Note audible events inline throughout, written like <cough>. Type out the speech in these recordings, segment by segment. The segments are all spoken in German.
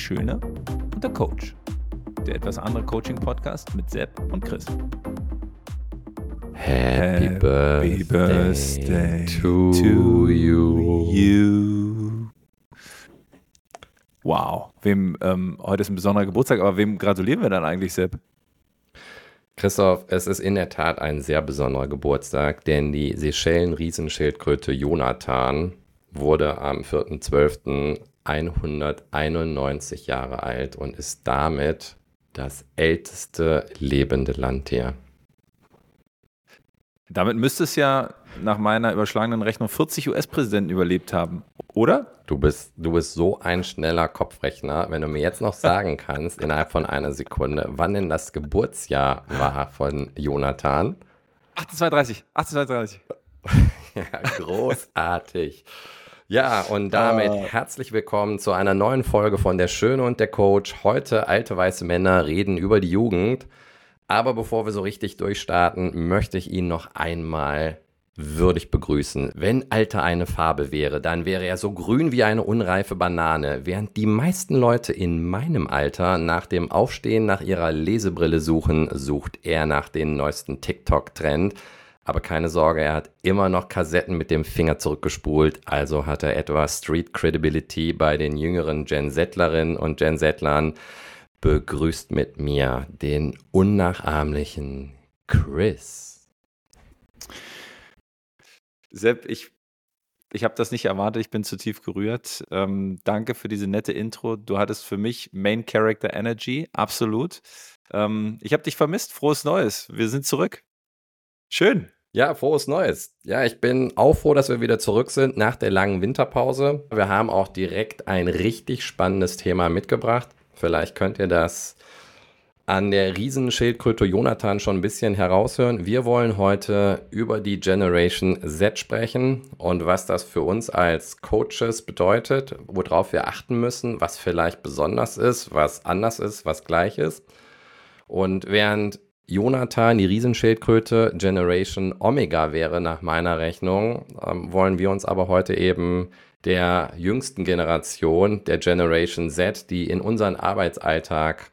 Schöne und der Coach. Der etwas andere Coaching-Podcast mit Sepp und Chris. Happy, Happy birthday, birthday, to, to you. you. Wow, wem ähm, heute ist ein besonderer Geburtstag, aber wem gratulieren wir dann eigentlich, Sepp? Christoph, es ist in der Tat ein sehr besonderer Geburtstag, denn die Seychellen-Riesenschildkröte Jonathan wurde am 4.12.191 Jahre alt und ist damit das älteste lebende Landtier. Damit müsste es ja nach meiner überschlagenen Rechnung 40 US-Präsidenten überlebt haben, oder? Du bist, du bist so ein schneller Kopfrechner, wenn du mir jetzt noch sagen <laughs> kannst, innerhalb von einer Sekunde, wann denn das Geburtsjahr war von Jonathan. 1832, 1832. <laughs> ja, großartig. Ja, und damit ah. herzlich willkommen zu einer neuen Folge von Der Schöne und der Coach. Heute alte weiße Männer reden über die Jugend. Aber bevor wir so richtig durchstarten, möchte ich ihn noch einmal würdig begrüßen. Wenn Alter eine Farbe wäre, dann wäre er so grün wie eine unreife Banane, während die meisten Leute in meinem Alter nach dem Aufstehen nach ihrer Lesebrille suchen, sucht er nach den neuesten TikTok-Trend. Aber keine Sorge, er hat immer noch Kassetten mit dem Finger zurückgespult, also hat er etwa Street Credibility bei den jüngeren Gen Zettlerinnen und Gen Zettlern. Begrüßt mit mir den unnachahmlichen Chris. Sepp, ich, ich habe das nicht erwartet, ich bin zu tief gerührt. Ähm, danke für diese nette Intro. Du hattest für mich Main Character Energy, absolut. Ähm, ich habe dich vermisst. Frohes Neues. Wir sind zurück. Schön. Ja, frohes Neues. Ja, ich bin auch froh, dass wir wieder zurück sind nach der langen Winterpause. Wir haben auch direkt ein richtig spannendes Thema mitgebracht. Vielleicht könnt ihr das an der Riesenschildkröte Jonathan schon ein bisschen heraushören. Wir wollen heute über die Generation Z sprechen und was das für uns als Coaches bedeutet, worauf wir achten müssen, was vielleicht besonders ist, was anders ist, was gleich ist. Und während Jonathan, die Riesenschildkröte, Generation Omega wäre nach meiner Rechnung, ähm, wollen wir uns aber heute eben der jüngsten Generation, der Generation Z, die in unseren Arbeitsalltag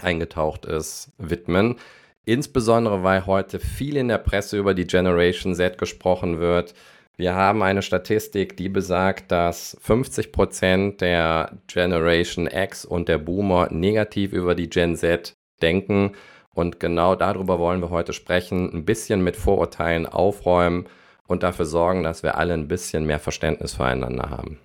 eingetaucht ist, widmen. Insbesondere, weil heute viel in der Presse über die Generation Z gesprochen wird. Wir haben eine Statistik, die besagt, dass 50 Prozent der Generation X und der Boomer negativ über die Gen Z denken. Und genau darüber wollen wir heute sprechen, ein bisschen mit Vorurteilen aufräumen und dafür sorgen, dass wir alle ein bisschen mehr Verständnis füreinander haben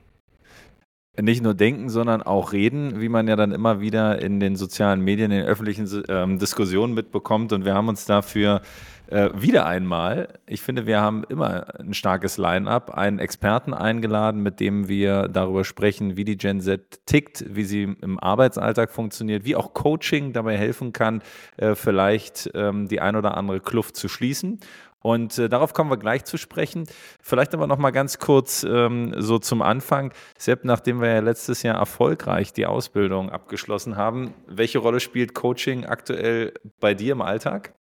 nicht nur denken, sondern auch reden, wie man ja dann immer wieder in den sozialen Medien, in den öffentlichen ähm, Diskussionen mitbekommt. Und wir haben uns dafür äh, wieder einmal, ich finde, wir haben immer ein starkes Line-up, einen Experten eingeladen, mit dem wir darüber sprechen, wie die Gen Z tickt, wie sie im Arbeitsalltag funktioniert, wie auch Coaching dabei helfen kann, äh, vielleicht ähm, die ein oder andere Kluft zu schließen. Und äh, darauf kommen wir gleich zu sprechen. Vielleicht aber noch mal ganz kurz ähm, so zum Anfang. Sepp, nachdem wir ja letztes Jahr erfolgreich die Ausbildung abgeschlossen haben, welche Rolle spielt Coaching aktuell bei dir im Alltag?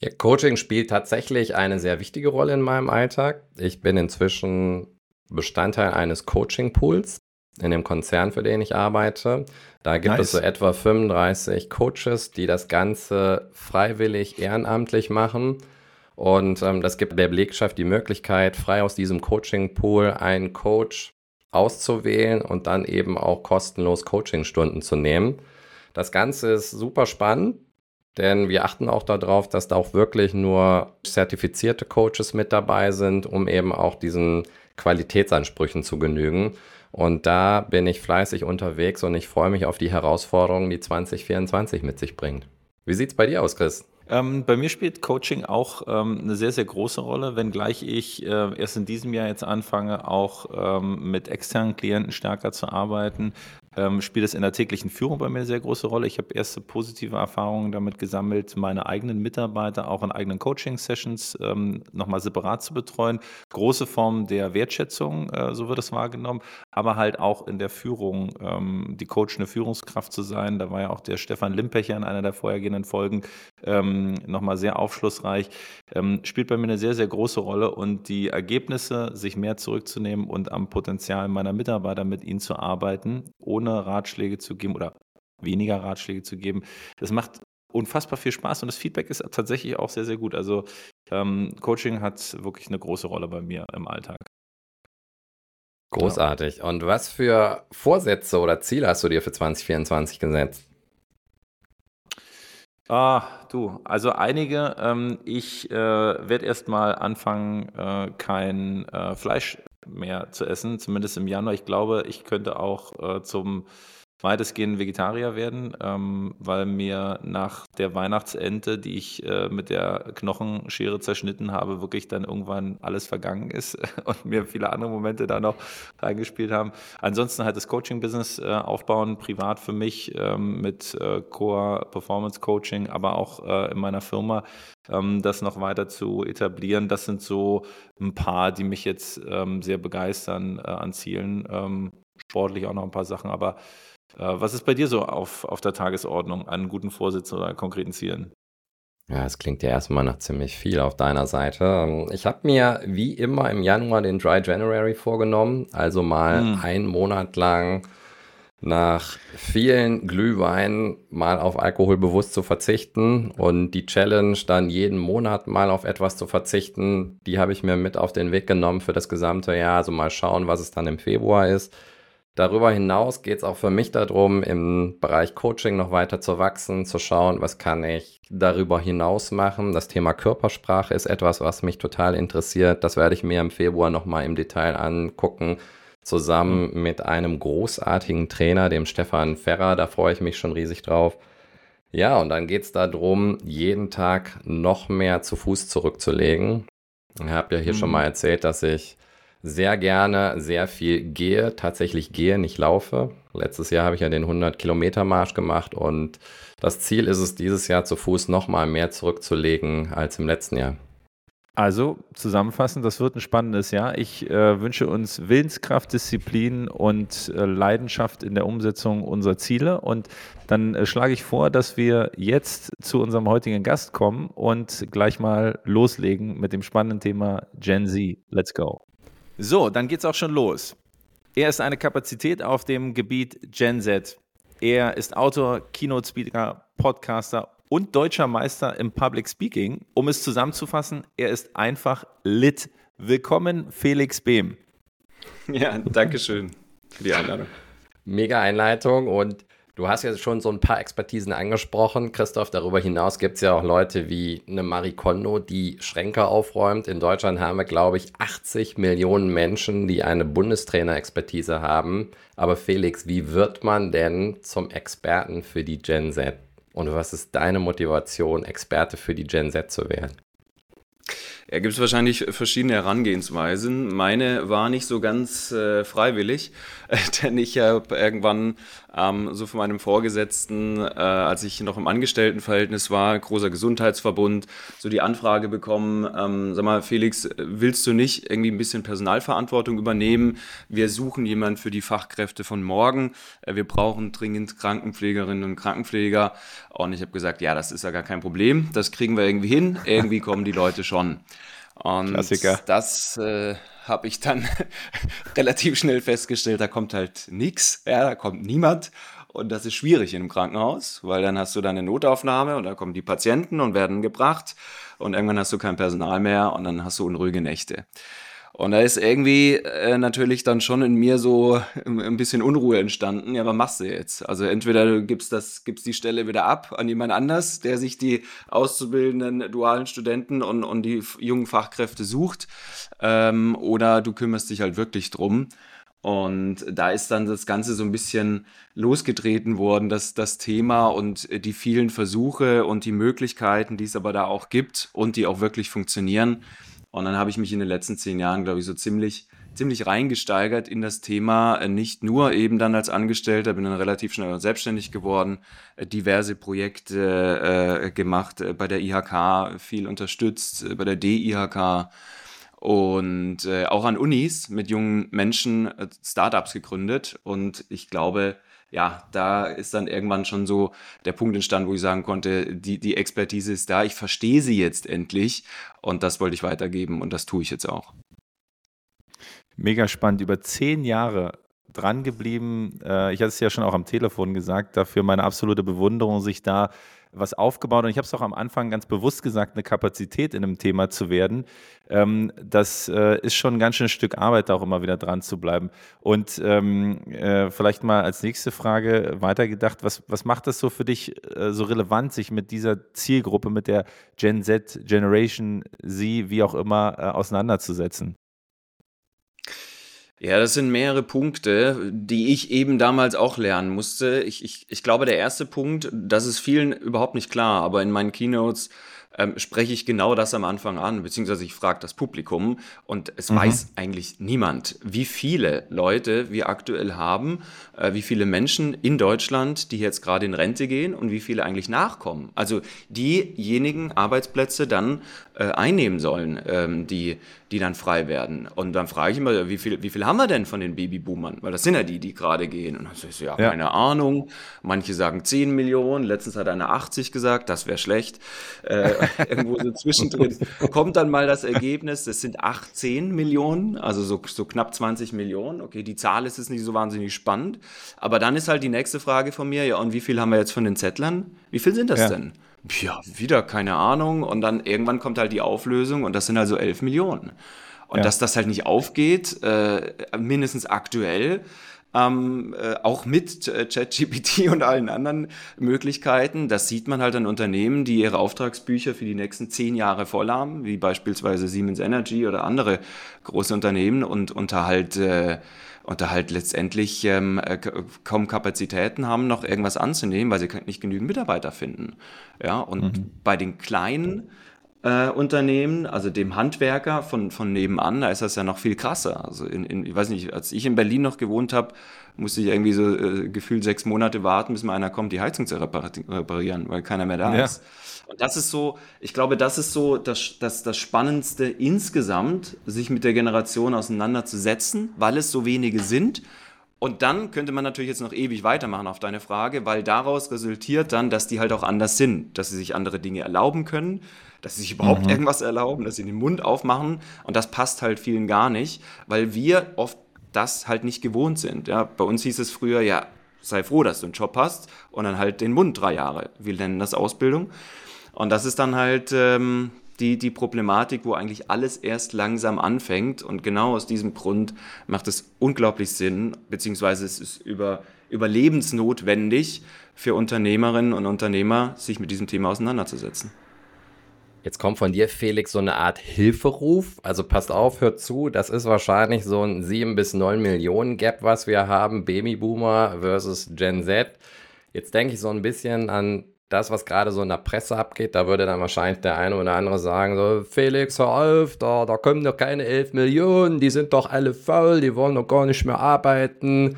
Ja, Coaching spielt tatsächlich eine sehr wichtige Rolle in meinem Alltag. Ich bin inzwischen Bestandteil eines Coaching-Pools in dem Konzern, für den ich arbeite. Da gibt nice. es so etwa 35 Coaches, die das Ganze freiwillig ehrenamtlich machen. Und ähm, das gibt der Belegschaft die Möglichkeit, frei aus diesem Coaching-Pool einen Coach auszuwählen und dann eben auch kostenlos Coachingstunden zu nehmen. Das Ganze ist super spannend, denn wir achten auch darauf, dass da auch wirklich nur zertifizierte Coaches mit dabei sind, um eben auch diesen Qualitätsansprüchen zu genügen. Und da bin ich fleißig unterwegs und ich freue mich auf die Herausforderungen, die 2024 mit sich bringt. Wie sieht es bei dir aus, Chris? Ähm, bei mir spielt Coaching auch ähm, eine sehr, sehr große Rolle, wenngleich ich äh, erst in diesem Jahr jetzt anfange, auch ähm, mit externen Klienten stärker zu arbeiten, ähm, spielt es in der täglichen Führung bei mir eine sehr große Rolle. Ich habe erste positive Erfahrungen damit gesammelt, meine eigenen Mitarbeiter auch in eigenen Coaching-Sessions ähm, nochmal separat zu betreuen. Große Form der Wertschätzung, äh, so wird es wahrgenommen, aber halt auch in der Führung, ähm, die coachende Führungskraft zu sein. Da war ja auch der Stefan Limpecher in einer der vorhergehenden Folgen ähm, nochmal sehr aufschlussreich, ähm, spielt bei mir eine sehr, sehr große Rolle und die Ergebnisse, sich mehr zurückzunehmen und am Potenzial meiner Mitarbeiter mit ihnen zu arbeiten, ohne Ratschläge zu geben oder weniger Ratschläge zu geben, das macht unfassbar viel Spaß und das Feedback ist tatsächlich auch sehr, sehr gut. Also ähm, Coaching hat wirklich eine große Rolle bei mir im Alltag. Großartig. Und was für Vorsätze oder Ziele hast du dir für 2024 gesetzt? Ah, du, also einige. Ähm, ich äh, werde erstmal anfangen, äh, kein äh, Fleisch mehr zu essen, zumindest im Januar. Ich glaube, ich könnte auch äh, zum weitestgehend Vegetarier werden, ähm, weil mir nach der Weihnachtsente, die ich äh, mit der Knochenschere zerschnitten habe, wirklich dann irgendwann alles vergangen ist <laughs> und mir viele andere Momente da noch reingespielt haben. Ansonsten halt das Coaching-Business äh, aufbauen, privat für mich ähm, mit äh, Core Performance Coaching, aber auch äh, in meiner Firma ähm, das noch weiter zu etablieren. Das sind so ein paar, die mich jetzt ähm, sehr begeistern äh, an Zielen. Ähm, sportlich auch noch ein paar Sachen, aber was ist bei dir so auf, auf der Tagesordnung an guten Vorsätzen oder konkreten Zielen? Ja, es klingt ja erstmal nach ziemlich viel auf deiner Seite. Ähm, ich habe mir wie immer im Januar den Dry January vorgenommen, also mal hm. einen Monat lang nach vielen Glühweinen mal auf Alkohol bewusst zu verzichten und die Challenge dann jeden Monat mal auf etwas zu verzichten, die habe ich mir mit auf den Weg genommen für das gesamte Jahr. Also mal schauen, was es dann im Februar ist. Darüber hinaus geht es auch für mich darum, im Bereich Coaching noch weiter zu wachsen, zu schauen, was kann ich darüber hinaus machen. Das Thema Körpersprache ist etwas, was mich total interessiert. Das werde ich mir im Februar nochmal im Detail angucken, zusammen mhm. mit einem großartigen Trainer, dem Stefan Ferrer. Da freue ich mich schon riesig drauf. Ja, und dann geht es darum, jeden Tag noch mehr zu Fuß zurückzulegen. Ich habe ja hier mhm. schon mal erzählt, dass ich sehr gerne sehr viel gehe, tatsächlich gehe, nicht laufe. Letztes Jahr habe ich ja den 100-Kilometer-Marsch gemacht und das Ziel ist es, dieses Jahr zu Fuß nochmal mehr zurückzulegen als im letzten Jahr. Also zusammenfassend, das wird ein spannendes Jahr. Ich äh, wünsche uns Willenskraft, Disziplin und äh, Leidenschaft in der Umsetzung unserer Ziele. Und dann äh, schlage ich vor, dass wir jetzt zu unserem heutigen Gast kommen und gleich mal loslegen mit dem spannenden Thema Gen Z. Let's go. So, dann geht's auch schon los. Er ist eine Kapazität auf dem Gebiet Gen Z. Er ist Autor, Keynote Speaker, Podcaster und deutscher Meister im Public Speaking. Um es zusammenzufassen, er ist einfach lit. Willkommen, Felix Behm. Ja, danke schön für die Einladung. Mega Einleitung und Du hast ja schon so ein paar Expertisen angesprochen, Christoph. Darüber hinaus gibt es ja auch Leute wie eine Marie Kondo, die Schränke aufräumt. In Deutschland haben wir, glaube ich, 80 Millionen Menschen, die eine Bundestrainer-Expertise haben. Aber Felix, wie wird man denn zum Experten für die Gen Z? Und was ist deine Motivation, Experte für die Gen Z zu werden? Ja, gibt es wahrscheinlich verschiedene Herangehensweisen. Meine war nicht so ganz äh, freiwillig, äh, <laughs> denn ich habe irgendwann ähm, so von meinem Vorgesetzten, äh, als ich noch im Angestelltenverhältnis war, großer Gesundheitsverbund, so die Anfrage bekommen, ähm, sag mal, Felix, willst du nicht irgendwie ein bisschen Personalverantwortung übernehmen? Wir suchen jemanden für die Fachkräfte von morgen. Äh, wir brauchen dringend Krankenpflegerinnen und Krankenpfleger. Und ich habe gesagt, ja, das ist ja gar kein Problem. Das kriegen wir irgendwie hin. Irgendwie kommen die Leute schon. Und Klassiker. das äh, habe ich dann <laughs> relativ schnell festgestellt, da kommt halt nichts, ja, da kommt niemand. Und das ist schwierig in einem Krankenhaus, weil dann hast du deine Notaufnahme und da kommen die Patienten und werden gebracht und irgendwann hast du kein Personal mehr und dann hast du unruhige Nächte. Und da ist irgendwie äh, natürlich dann schon in mir so ein bisschen Unruhe entstanden. Ja, was machst du jetzt? Also entweder du gibst, das, gibst die Stelle wieder ab an jemand anders, der sich die auszubildenden dualen Studenten und, und die jungen Fachkräfte sucht, ähm, oder du kümmerst dich halt wirklich drum. Und da ist dann das Ganze so ein bisschen losgetreten worden, dass das Thema und die vielen Versuche und die Möglichkeiten, die es aber da auch gibt und die auch wirklich funktionieren, und dann habe ich mich in den letzten zehn Jahren, glaube ich, so ziemlich, ziemlich reingesteigert in das Thema. Äh, nicht nur eben dann als Angestellter, bin dann relativ schnell selbstständig geworden, äh, diverse Projekte äh, gemacht, bei der IHK viel unterstützt, bei der DIHK und auch an Unis mit jungen Menschen Startups gegründet. Und ich glaube, ja, da ist dann irgendwann schon so der Punkt entstanden, wo ich sagen konnte, die, die Expertise ist da, ich verstehe sie jetzt endlich und das wollte ich weitergeben und das tue ich jetzt auch. Mega spannend. Über zehn Jahre dran geblieben. Äh, ich hatte es ja schon auch am Telefon gesagt, dafür meine absolute Bewunderung, sich da was aufgebaut und ich habe es auch am Anfang ganz bewusst gesagt, eine Kapazität in einem Thema zu werden. Ähm, das äh, ist schon ein ganz schön Stück Arbeit, da auch immer wieder dran zu bleiben. Und ähm, äh, vielleicht mal als nächste Frage weitergedacht, was, was macht das so für dich äh, so relevant, sich mit dieser Zielgruppe, mit der Gen Z, Generation Z, wie auch immer, äh, auseinanderzusetzen? Ja, das sind mehrere Punkte, die ich eben damals auch lernen musste. Ich, ich, ich glaube, der erste Punkt, das ist vielen überhaupt nicht klar, aber in meinen Keynotes ähm, spreche ich genau das am Anfang an, beziehungsweise ich frage das Publikum und es mhm. weiß eigentlich niemand, wie viele Leute wir aktuell haben, äh, wie viele Menschen in Deutschland, die jetzt gerade in Rente gehen und wie viele eigentlich nachkommen. Also diejenigen Arbeitsplätze dann äh, einnehmen sollen, ähm, die, die dann frei werden. Und dann frage ich immer, wie viel, wie viel haben wir denn von den Babyboomern? Weil das sind ja die, die gerade gehen. Und dann sage ich so, ja, ja, keine Ahnung. Manche sagen 10 Millionen, letztens hat einer 80 gesagt, das wäre schlecht. Äh, <laughs> irgendwo so zwischendrin kommt dann mal das Ergebnis, das sind 18 Millionen, also so, so knapp 20 Millionen. Okay, die Zahl ist jetzt nicht so wahnsinnig spannend. Aber dann ist halt die nächste Frage von mir, ja, und wie viel haben wir jetzt von den Zettlern? Wie viel sind das ja. denn? Ja, wieder keine Ahnung. Und dann irgendwann kommt halt die Auflösung und das sind also 11 Millionen. Und ja. dass das halt nicht aufgeht, äh, mindestens aktuell, ähm, äh, auch mit äh, ChatGPT <laughs> und allen anderen Möglichkeiten. Das sieht man halt an Unternehmen, die ihre Auftragsbücher für die nächsten zehn Jahre voll haben, wie beispielsweise Siemens Energy oder andere große Unternehmen und unter halt äh, und da halt letztendlich ähm, äh, kaum Kapazitäten haben, noch irgendwas anzunehmen, weil sie nicht genügend Mitarbeiter finden. Ja, und mhm. bei den kleinen äh, Unternehmen, also dem Handwerker von, von nebenan, da ist das ja noch viel krasser. Also in, in, ich weiß nicht, als ich in Berlin noch gewohnt habe, musste ich irgendwie so äh, gefühlt sechs Monate warten, bis mal einer kommt, die Heizung zu reparieren, weil keiner mehr da ja. ist. Und das ist so, ich glaube, das ist so das, das, das Spannendste insgesamt, sich mit der Generation auseinanderzusetzen, weil es so wenige sind. Und dann könnte man natürlich jetzt noch ewig weitermachen auf deine Frage, weil daraus resultiert dann, dass die halt auch anders sind, dass sie sich andere Dinge erlauben können, dass sie sich überhaupt mhm. irgendwas erlauben, dass sie den Mund aufmachen und das passt halt vielen gar nicht, weil wir oft das halt nicht gewohnt sind. Ja, bei uns hieß es früher, ja, sei froh, dass du einen Job hast und dann halt den Mund drei Jahre. Wir nennen das Ausbildung. Und das ist dann halt ähm, die, die Problematik, wo eigentlich alles erst langsam anfängt. Und genau aus diesem Grund macht es unglaublich Sinn, beziehungsweise es ist über, überlebensnotwendig für Unternehmerinnen und Unternehmer, sich mit diesem Thema auseinanderzusetzen. Jetzt kommt von dir, Felix, so eine Art Hilferuf. Also passt auf, hört zu. Das ist wahrscheinlich so ein 7 bis 9 Millionen Gap, was wir haben. Babyboomer versus Gen Z. Jetzt denke ich so ein bisschen an das, was gerade so in der Presse abgeht. Da würde dann wahrscheinlich der eine oder andere sagen, so, Felix, hör auf, da, da kommen doch keine 11 Millionen. Die sind doch alle faul, die wollen doch gar nicht mehr arbeiten.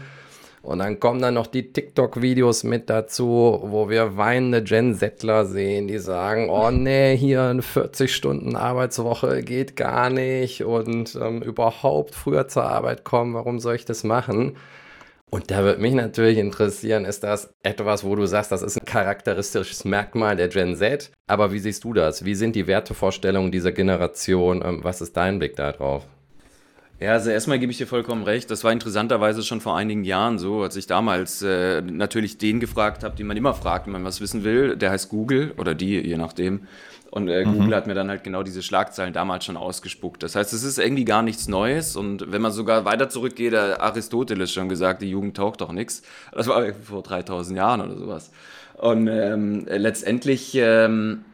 Und dann kommen dann noch die TikTok-Videos mit dazu, wo wir weinende Gen Settler sehen, die sagen, oh nee, hier eine 40 Stunden Arbeitswoche geht gar nicht und ähm, überhaupt früher zur Arbeit kommen, warum soll ich das machen? Und da würde mich natürlich interessieren, ist das etwas, wo du sagst, das ist ein charakteristisches Merkmal der Gen Z? Aber wie siehst du das? Wie sind die Wertevorstellungen dieser Generation? Ähm, was ist dein Blick darauf? Ja, also erstmal gebe ich dir vollkommen recht. Das war interessanterweise schon vor einigen Jahren so, als ich damals äh, natürlich den gefragt habe, den man immer fragt, wenn man was wissen will. Der heißt Google oder die, je nachdem. Und äh, mhm. Google hat mir dann halt genau diese Schlagzeilen damals schon ausgespuckt. Das heißt, es ist irgendwie gar nichts Neues. Und wenn man sogar weiter zurückgeht, der Aristoteles schon gesagt, die Jugend taucht doch nichts. Das war vor 3000 Jahren oder sowas. Und ähm, letztendlich ähm,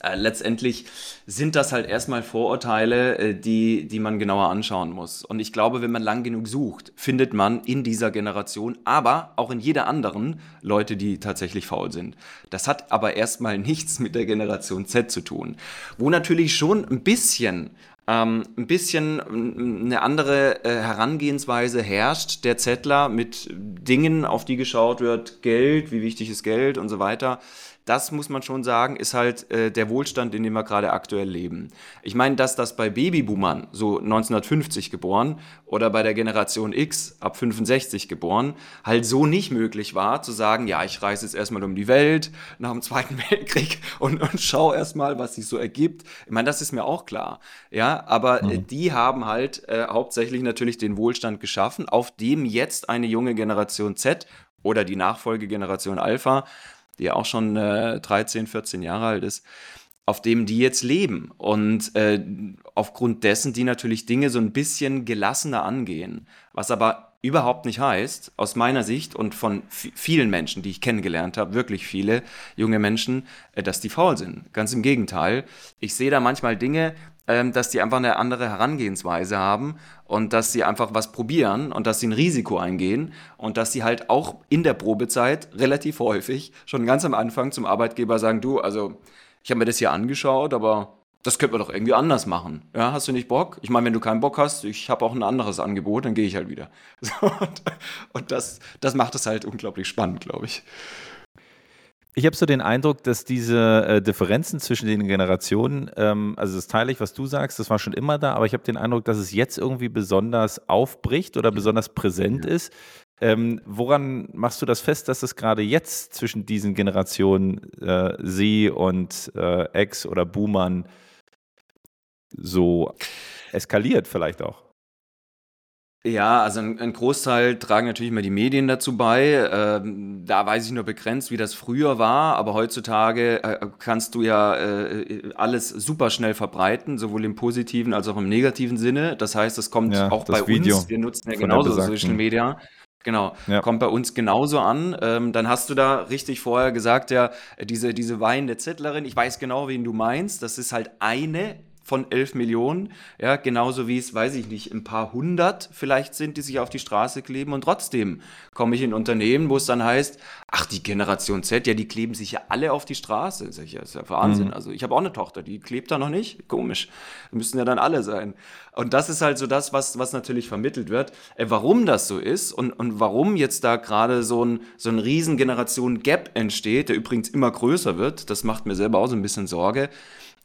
äh, letztendlich sind das halt erstmal Vorurteile, äh, die, die man genauer anschauen muss. Und ich glaube, wenn man lang genug sucht, findet man in dieser Generation, aber auch in jeder anderen Leute, die tatsächlich faul sind. Das hat aber erstmal <laughs> nichts mit der Generation Z zu tun. Wo natürlich schon ein bisschen ähm, ein bisschen eine andere äh, Herangehensweise herrscht, der Zettler mit Dingen, auf die geschaut wird, Geld, wie wichtig ist Geld und so weiter das muss man schon sagen, ist halt äh, der Wohlstand, in dem wir gerade aktuell leben. Ich meine, dass das bei Babyboomern, so 1950 geboren, oder bei der Generation X ab 65 geboren, halt so nicht möglich war, zu sagen, ja, ich reise jetzt erstmal um die Welt nach dem Zweiten <laughs> Weltkrieg und, und schau erstmal, was sich so ergibt. Ich meine, das ist mir auch klar. Ja, aber äh, mhm. die haben halt äh, hauptsächlich natürlich den Wohlstand geschaffen, auf dem jetzt eine junge Generation Z oder die Nachfolgegeneration Alpha die auch schon äh, 13, 14 Jahre alt ist, auf dem die jetzt leben. Und äh, aufgrund dessen die natürlich Dinge so ein bisschen gelassener angehen. Was aber überhaupt nicht heißt, aus meiner Sicht und von vielen Menschen, die ich kennengelernt habe, wirklich viele junge Menschen, äh, dass die faul sind. Ganz im Gegenteil. Ich sehe da manchmal Dinge, ähm, dass die einfach eine andere Herangehensweise haben und dass sie einfach was probieren und dass sie ein Risiko eingehen und dass sie halt auch in der Probezeit relativ häufig schon ganz am Anfang zum Arbeitgeber sagen, du, also ich habe mir das hier angeschaut, aber das könnte man doch irgendwie anders machen. Ja, hast du nicht Bock? Ich meine, wenn du keinen Bock hast, ich habe auch ein anderes Angebot, dann gehe ich halt wieder. <laughs> und das, das macht es halt unglaublich spannend, glaube ich. Ich habe so den Eindruck, dass diese äh, Differenzen zwischen den Generationen, ähm, also das teile ich, was du sagst, das war schon immer da, aber ich habe den Eindruck, dass es jetzt irgendwie besonders aufbricht oder besonders präsent ja. ist. Ähm, woran machst du das fest, dass es gerade jetzt zwischen diesen Generationen äh, Sie und äh, Ex oder Boomern so eskaliert vielleicht auch? Ja, also ein, ein, Großteil tragen natürlich immer die Medien dazu bei. Ähm, da weiß ich nur begrenzt, wie das früher war, aber heutzutage äh, kannst du ja äh, alles super schnell verbreiten, sowohl im positiven als auch im negativen Sinne. Das heißt, es kommt ja, auch bei Video uns. Wir nutzen ja genauso Social Media. Genau, ja. kommt bei uns genauso an. Ähm, dann hast du da richtig vorher gesagt, ja, diese, diese weinende Zettlerin, ich weiß genau, wen du meinst. Das ist halt eine von 11 Millionen. Ja, genauso wie es, weiß ich nicht, ein paar hundert vielleicht sind, die sich auf die Straße kleben. Und trotzdem komme ich in Unternehmen, wo es dann heißt, ach, die Generation Z, ja, die kleben sich ja alle auf die Straße. Das ist ja, ist ja Wahnsinn. Mhm. Also ich habe auch eine Tochter, die klebt da noch nicht. Komisch. Müssen ja dann alle sein. Und das ist halt so das, was, was natürlich vermittelt wird. Äh, warum das so ist und, und warum jetzt da gerade so ein, so ein riesen Generation-Gap entsteht, der übrigens immer größer wird, das macht mir selber auch so ein bisschen Sorge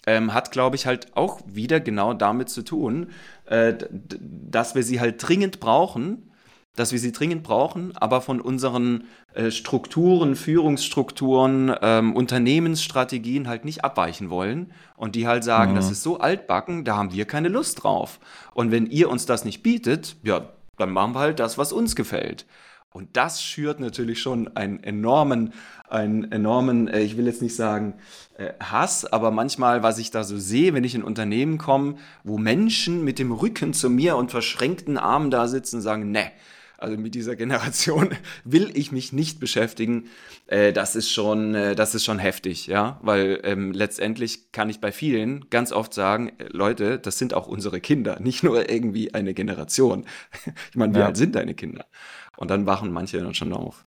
ähm, hat, glaube ich, halt auch wieder genau damit zu tun, äh, dass wir sie halt dringend brauchen, dass wir sie dringend brauchen, aber von unseren äh, Strukturen, Führungsstrukturen, ähm, Unternehmensstrategien halt nicht abweichen wollen und die halt sagen, mhm. das ist so altbacken, da haben wir keine Lust drauf. Und wenn ihr uns das nicht bietet, ja, dann machen wir halt das, was uns gefällt. Und das schürt natürlich schon einen enormen, einen enormen, äh, ich will jetzt nicht sagen äh, Hass, aber manchmal, was ich da so sehe, wenn ich in Unternehmen komme, wo Menschen mit dem Rücken zu mir und verschränkten Armen da sitzen und sagen, ne, also mit dieser Generation <laughs> will ich mich nicht beschäftigen. Äh, das ist schon, das ist schon heftig, ja, weil ähm, letztendlich kann ich bei vielen ganz oft sagen, Leute, das sind auch unsere Kinder, nicht nur irgendwie eine Generation. <laughs> ich meine, wie ja. alt sind deine Kinder? Und dann wachen manche dann schon auf.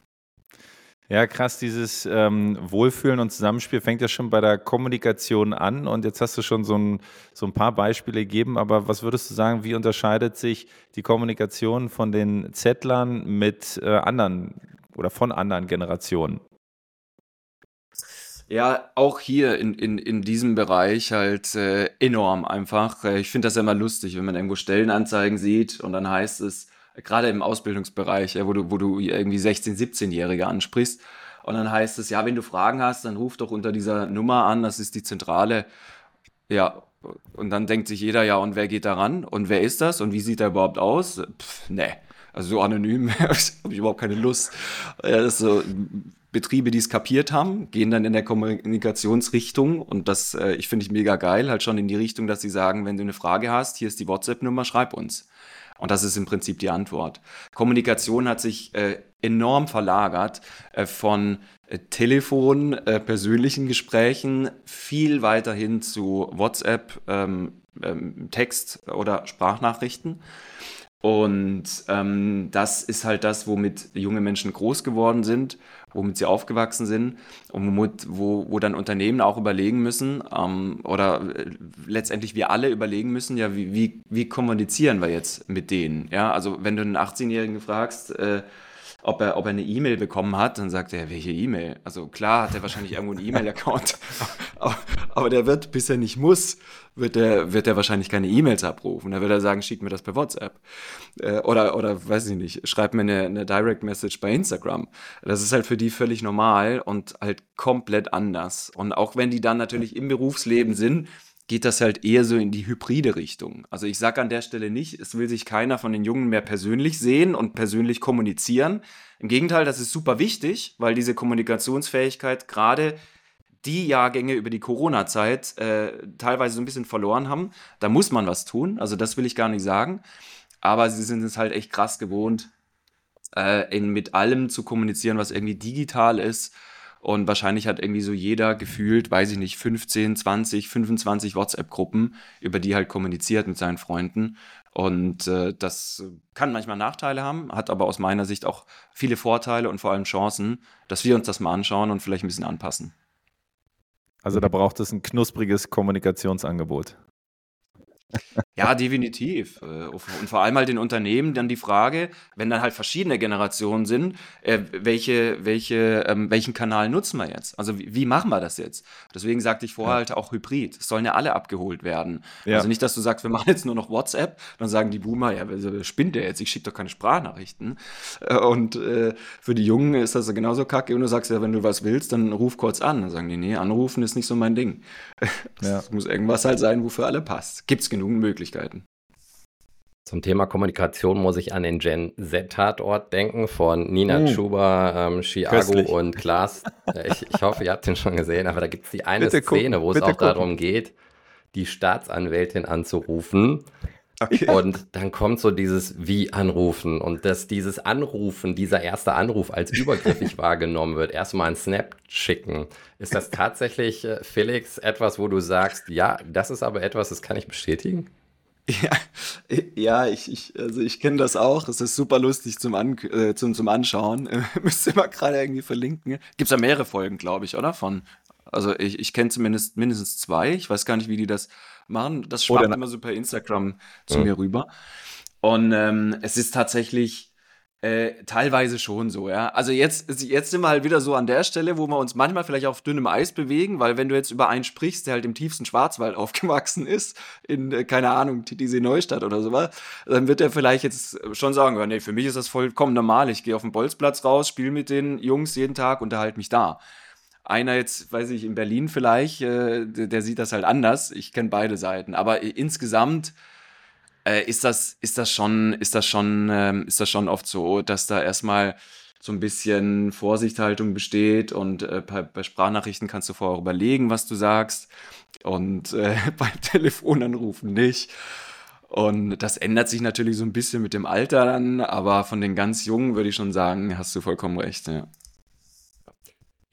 Ja, krass, dieses ähm, Wohlfühlen und Zusammenspiel fängt ja schon bei der Kommunikation an und jetzt hast du schon so ein, so ein paar Beispiele gegeben, aber was würdest du sagen, wie unterscheidet sich die Kommunikation von den Zettlern mit äh, anderen oder von anderen Generationen? Ja, auch hier in, in, in diesem Bereich halt äh, enorm einfach. Äh, ich finde das ja immer lustig, wenn man irgendwo Stellenanzeigen sieht und dann heißt es, gerade im Ausbildungsbereich, wo du, wo du irgendwie 16-, 17-Jährige ansprichst. Und dann heißt es, ja, wenn du Fragen hast, dann ruf doch unter dieser Nummer an, das ist die Zentrale. Ja, und dann denkt sich jeder, ja, und wer geht da ran? Und wer ist das? Und wie sieht er überhaupt aus? Pff, ne, also so anonym <laughs> habe ich überhaupt keine Lust. Ja, so, Betriebe, die es kapiert haben, gehen dann in der Kommunikationsrichtung und das äh, ich finde ich mega geil, halt schon in die Richtung, dass sie sagen, wenn du eine Frage hast, hier ist die WhatsApp-Nummer, schreib uns. Und das ist im Prinzip die Antwort. Kommunikation hat sich äh, enorm verlagert äh, von äh, Telefon, äh, persönlichen Gesprächen viel weiter hin zu WhatsApp, ähm, ähm, Text oder Sprachnachrichten. Und ähm, das ist halt das, womit junge Menschen groß geworden sind, womit sie aufgewachsen sind und womit, wo, wo dann Unternehmen auch überlegen müssen ähm, oder äh, letztendlich wir alle überlegen müssen, ja, wie, wie, wie kommunizieren wir jetzt mit denen? Ja, also wenn du einen 18-Jährigen fragst, äh, ob er, ob er eine E-Mail bekommen hat. Dann sagt er, welche E-Mail? Also klar hat er wahrscheinlich irgendwo einen E-Mail-Account, aber, <laughs> aber, der wird, bis er nicht muss, wird er, wird er wahrscheinlich keine E-Mails abrufen. Da wird er sagen, schick mir das per WhatsApp. Äh, oder, oder weiß ich nicht, schreib mir eine, eine Direct Message bei Instagram. Das ist halt für die völlig normal und halt komplett anders. Und auch wenn die dann natürlich im Berufsleben sind, geht das halt eher so in die hybride Richtung. Also ich sage an der Stelle nicht, es will sich keiner von den Jungen mehr persönlich sehen und persönlich kommunizieren. Im Gegenteil, das ist super wichtig, weil diese Kommunikationsfähigkeit gerade die Jahrgänge über die Corona-Zeit äh, teilweise so ein bisschen verloren haben. Da muss man was tun, also das will ich gar nicht sagen. Aber sie sind es halt echt krass gewohnt, äh, in, mit allem zu kommunizieren, was irgendwie digital ist und wahrscheinlich hat irgendwie so jeder gefühlt, weiß ich nicht, 15, 20, 25 WhatsApp-Gruppen, über die halt kommuniziert mit seinen Freunden. Und äh, das kann manchmal Nachteile haben, hat aber aus meiner Sicht auch viele Vorteile und vor allem Chancen, dass wir uns das mal anschauen und vielleicht ein bisschen anpassen. Also da braucht es ein knuspriges Kommunikationsangebot. Ja, definitiv. Äh, und vor allem halt den Unternehmen dann die Frage, wenn dann halt verschiedene Generationen sind, äh, welche, welche, ähm, welchen Kanal nutzen wir jetzt? Also wie, wie machen wir das jetzt? Deswegen sagte ich vorher halt auch Hybrid. Es sollen ja alle abgeholt werden. Ja. Also nicht, dass du sagst, wir machen jetzt nur noch WhatsApp, dann sagen die Boomer, ja, spinnt der jetzt? Ich schicke doch keine Sprachnachrichten. Äh, und für die Jungen ist das genauso kacke. Und du sagst ja, wenn du was willst, dann ruf kurz an. Dann sagen die, nee, anrufen ist nicht so mein Ding. <laughs> Es ja. muss irgendwas halt sein, wofür alle passt. Gibt es genug Möglichkeiten. Zum Thema Kommunikation muss ich an den Gen Z-Tatort denken von Nina mm. Chuba, ähm, Chiago und Klaas. <laughs> Ich, ich, hoffe, ihr habt den schon gesehen, aber da gibt es die eine bitte Szene, wo es auch gucken. darum geht, die Staatsanwältin anzurufen. Okay. Und dann kommt so dieses Wie anrufen und dass dieses Anrufen, dieser erste Anruf als übergriffig <laughs> wahrgenommen wird, erstmal einen Snap schicken. Ist das tatsächlich, äh, Felix, etwas, wo du sagst, ja, das ist aber etwas, das kann ich bestätigen? Ja, ja ich, ich, also ich kenne das auch. Es ist super lustig zum, An äh, zum, zum Anschauen. <laughs> Müsst ihr mal gerade irgendwie verlinken. Gibt es ja mehrere Folgen, glaube ich, oder? Von, also ich, ich kenne zumindest mindestens zwei. Ich weiß gar nicht, wie die das machen. Das schwappt immer so per Instagram zu mhm. mir rüber. Und ähm, es ist tatsächlich äh, teilweise schon so, ja. Also jetzt, jetzt sind wir halt wieder so an der Stelle, wo wir uns manchmal vielleicht auf dünnem Eis bewegen, weil wenn du jetzt über einen sprichst, der halt im tiefsten Schwarzwald <laughs> aufgewachsen ist, in, äh, keine Ahnung, Titisee Neustadt oder sowas, dann wird er vielleicht jetzt schon sagen, ja, nee, für mich ist das vollkommen normal. Ich gehe auf den Bolzplatz raus, spiele mit den Jungs jeden Tag, unterhalte mich da. Einer jetzt, weiß ich, in Berlin vielleicht, äh, der, sieht das halt anders. Ich kenne beide Seiten. Aber insgesamt äh, ist das, ist das schon, ist das schon, ähm, ist das schon oft so, dass da erstmal so ein bisschen Vorsichthaltung besteht und äh, bei, bei, Sprachnachrichten kannst du vorher überlegen, was du sagst und äh, <laughs> beim Telefonanrufen nicht. Und das ändert sich natürlich so ein bisschen mit dem Alter dann, aber von den ganz Jungen würde ich schon sagen, hast du vollkommen recht. Ja.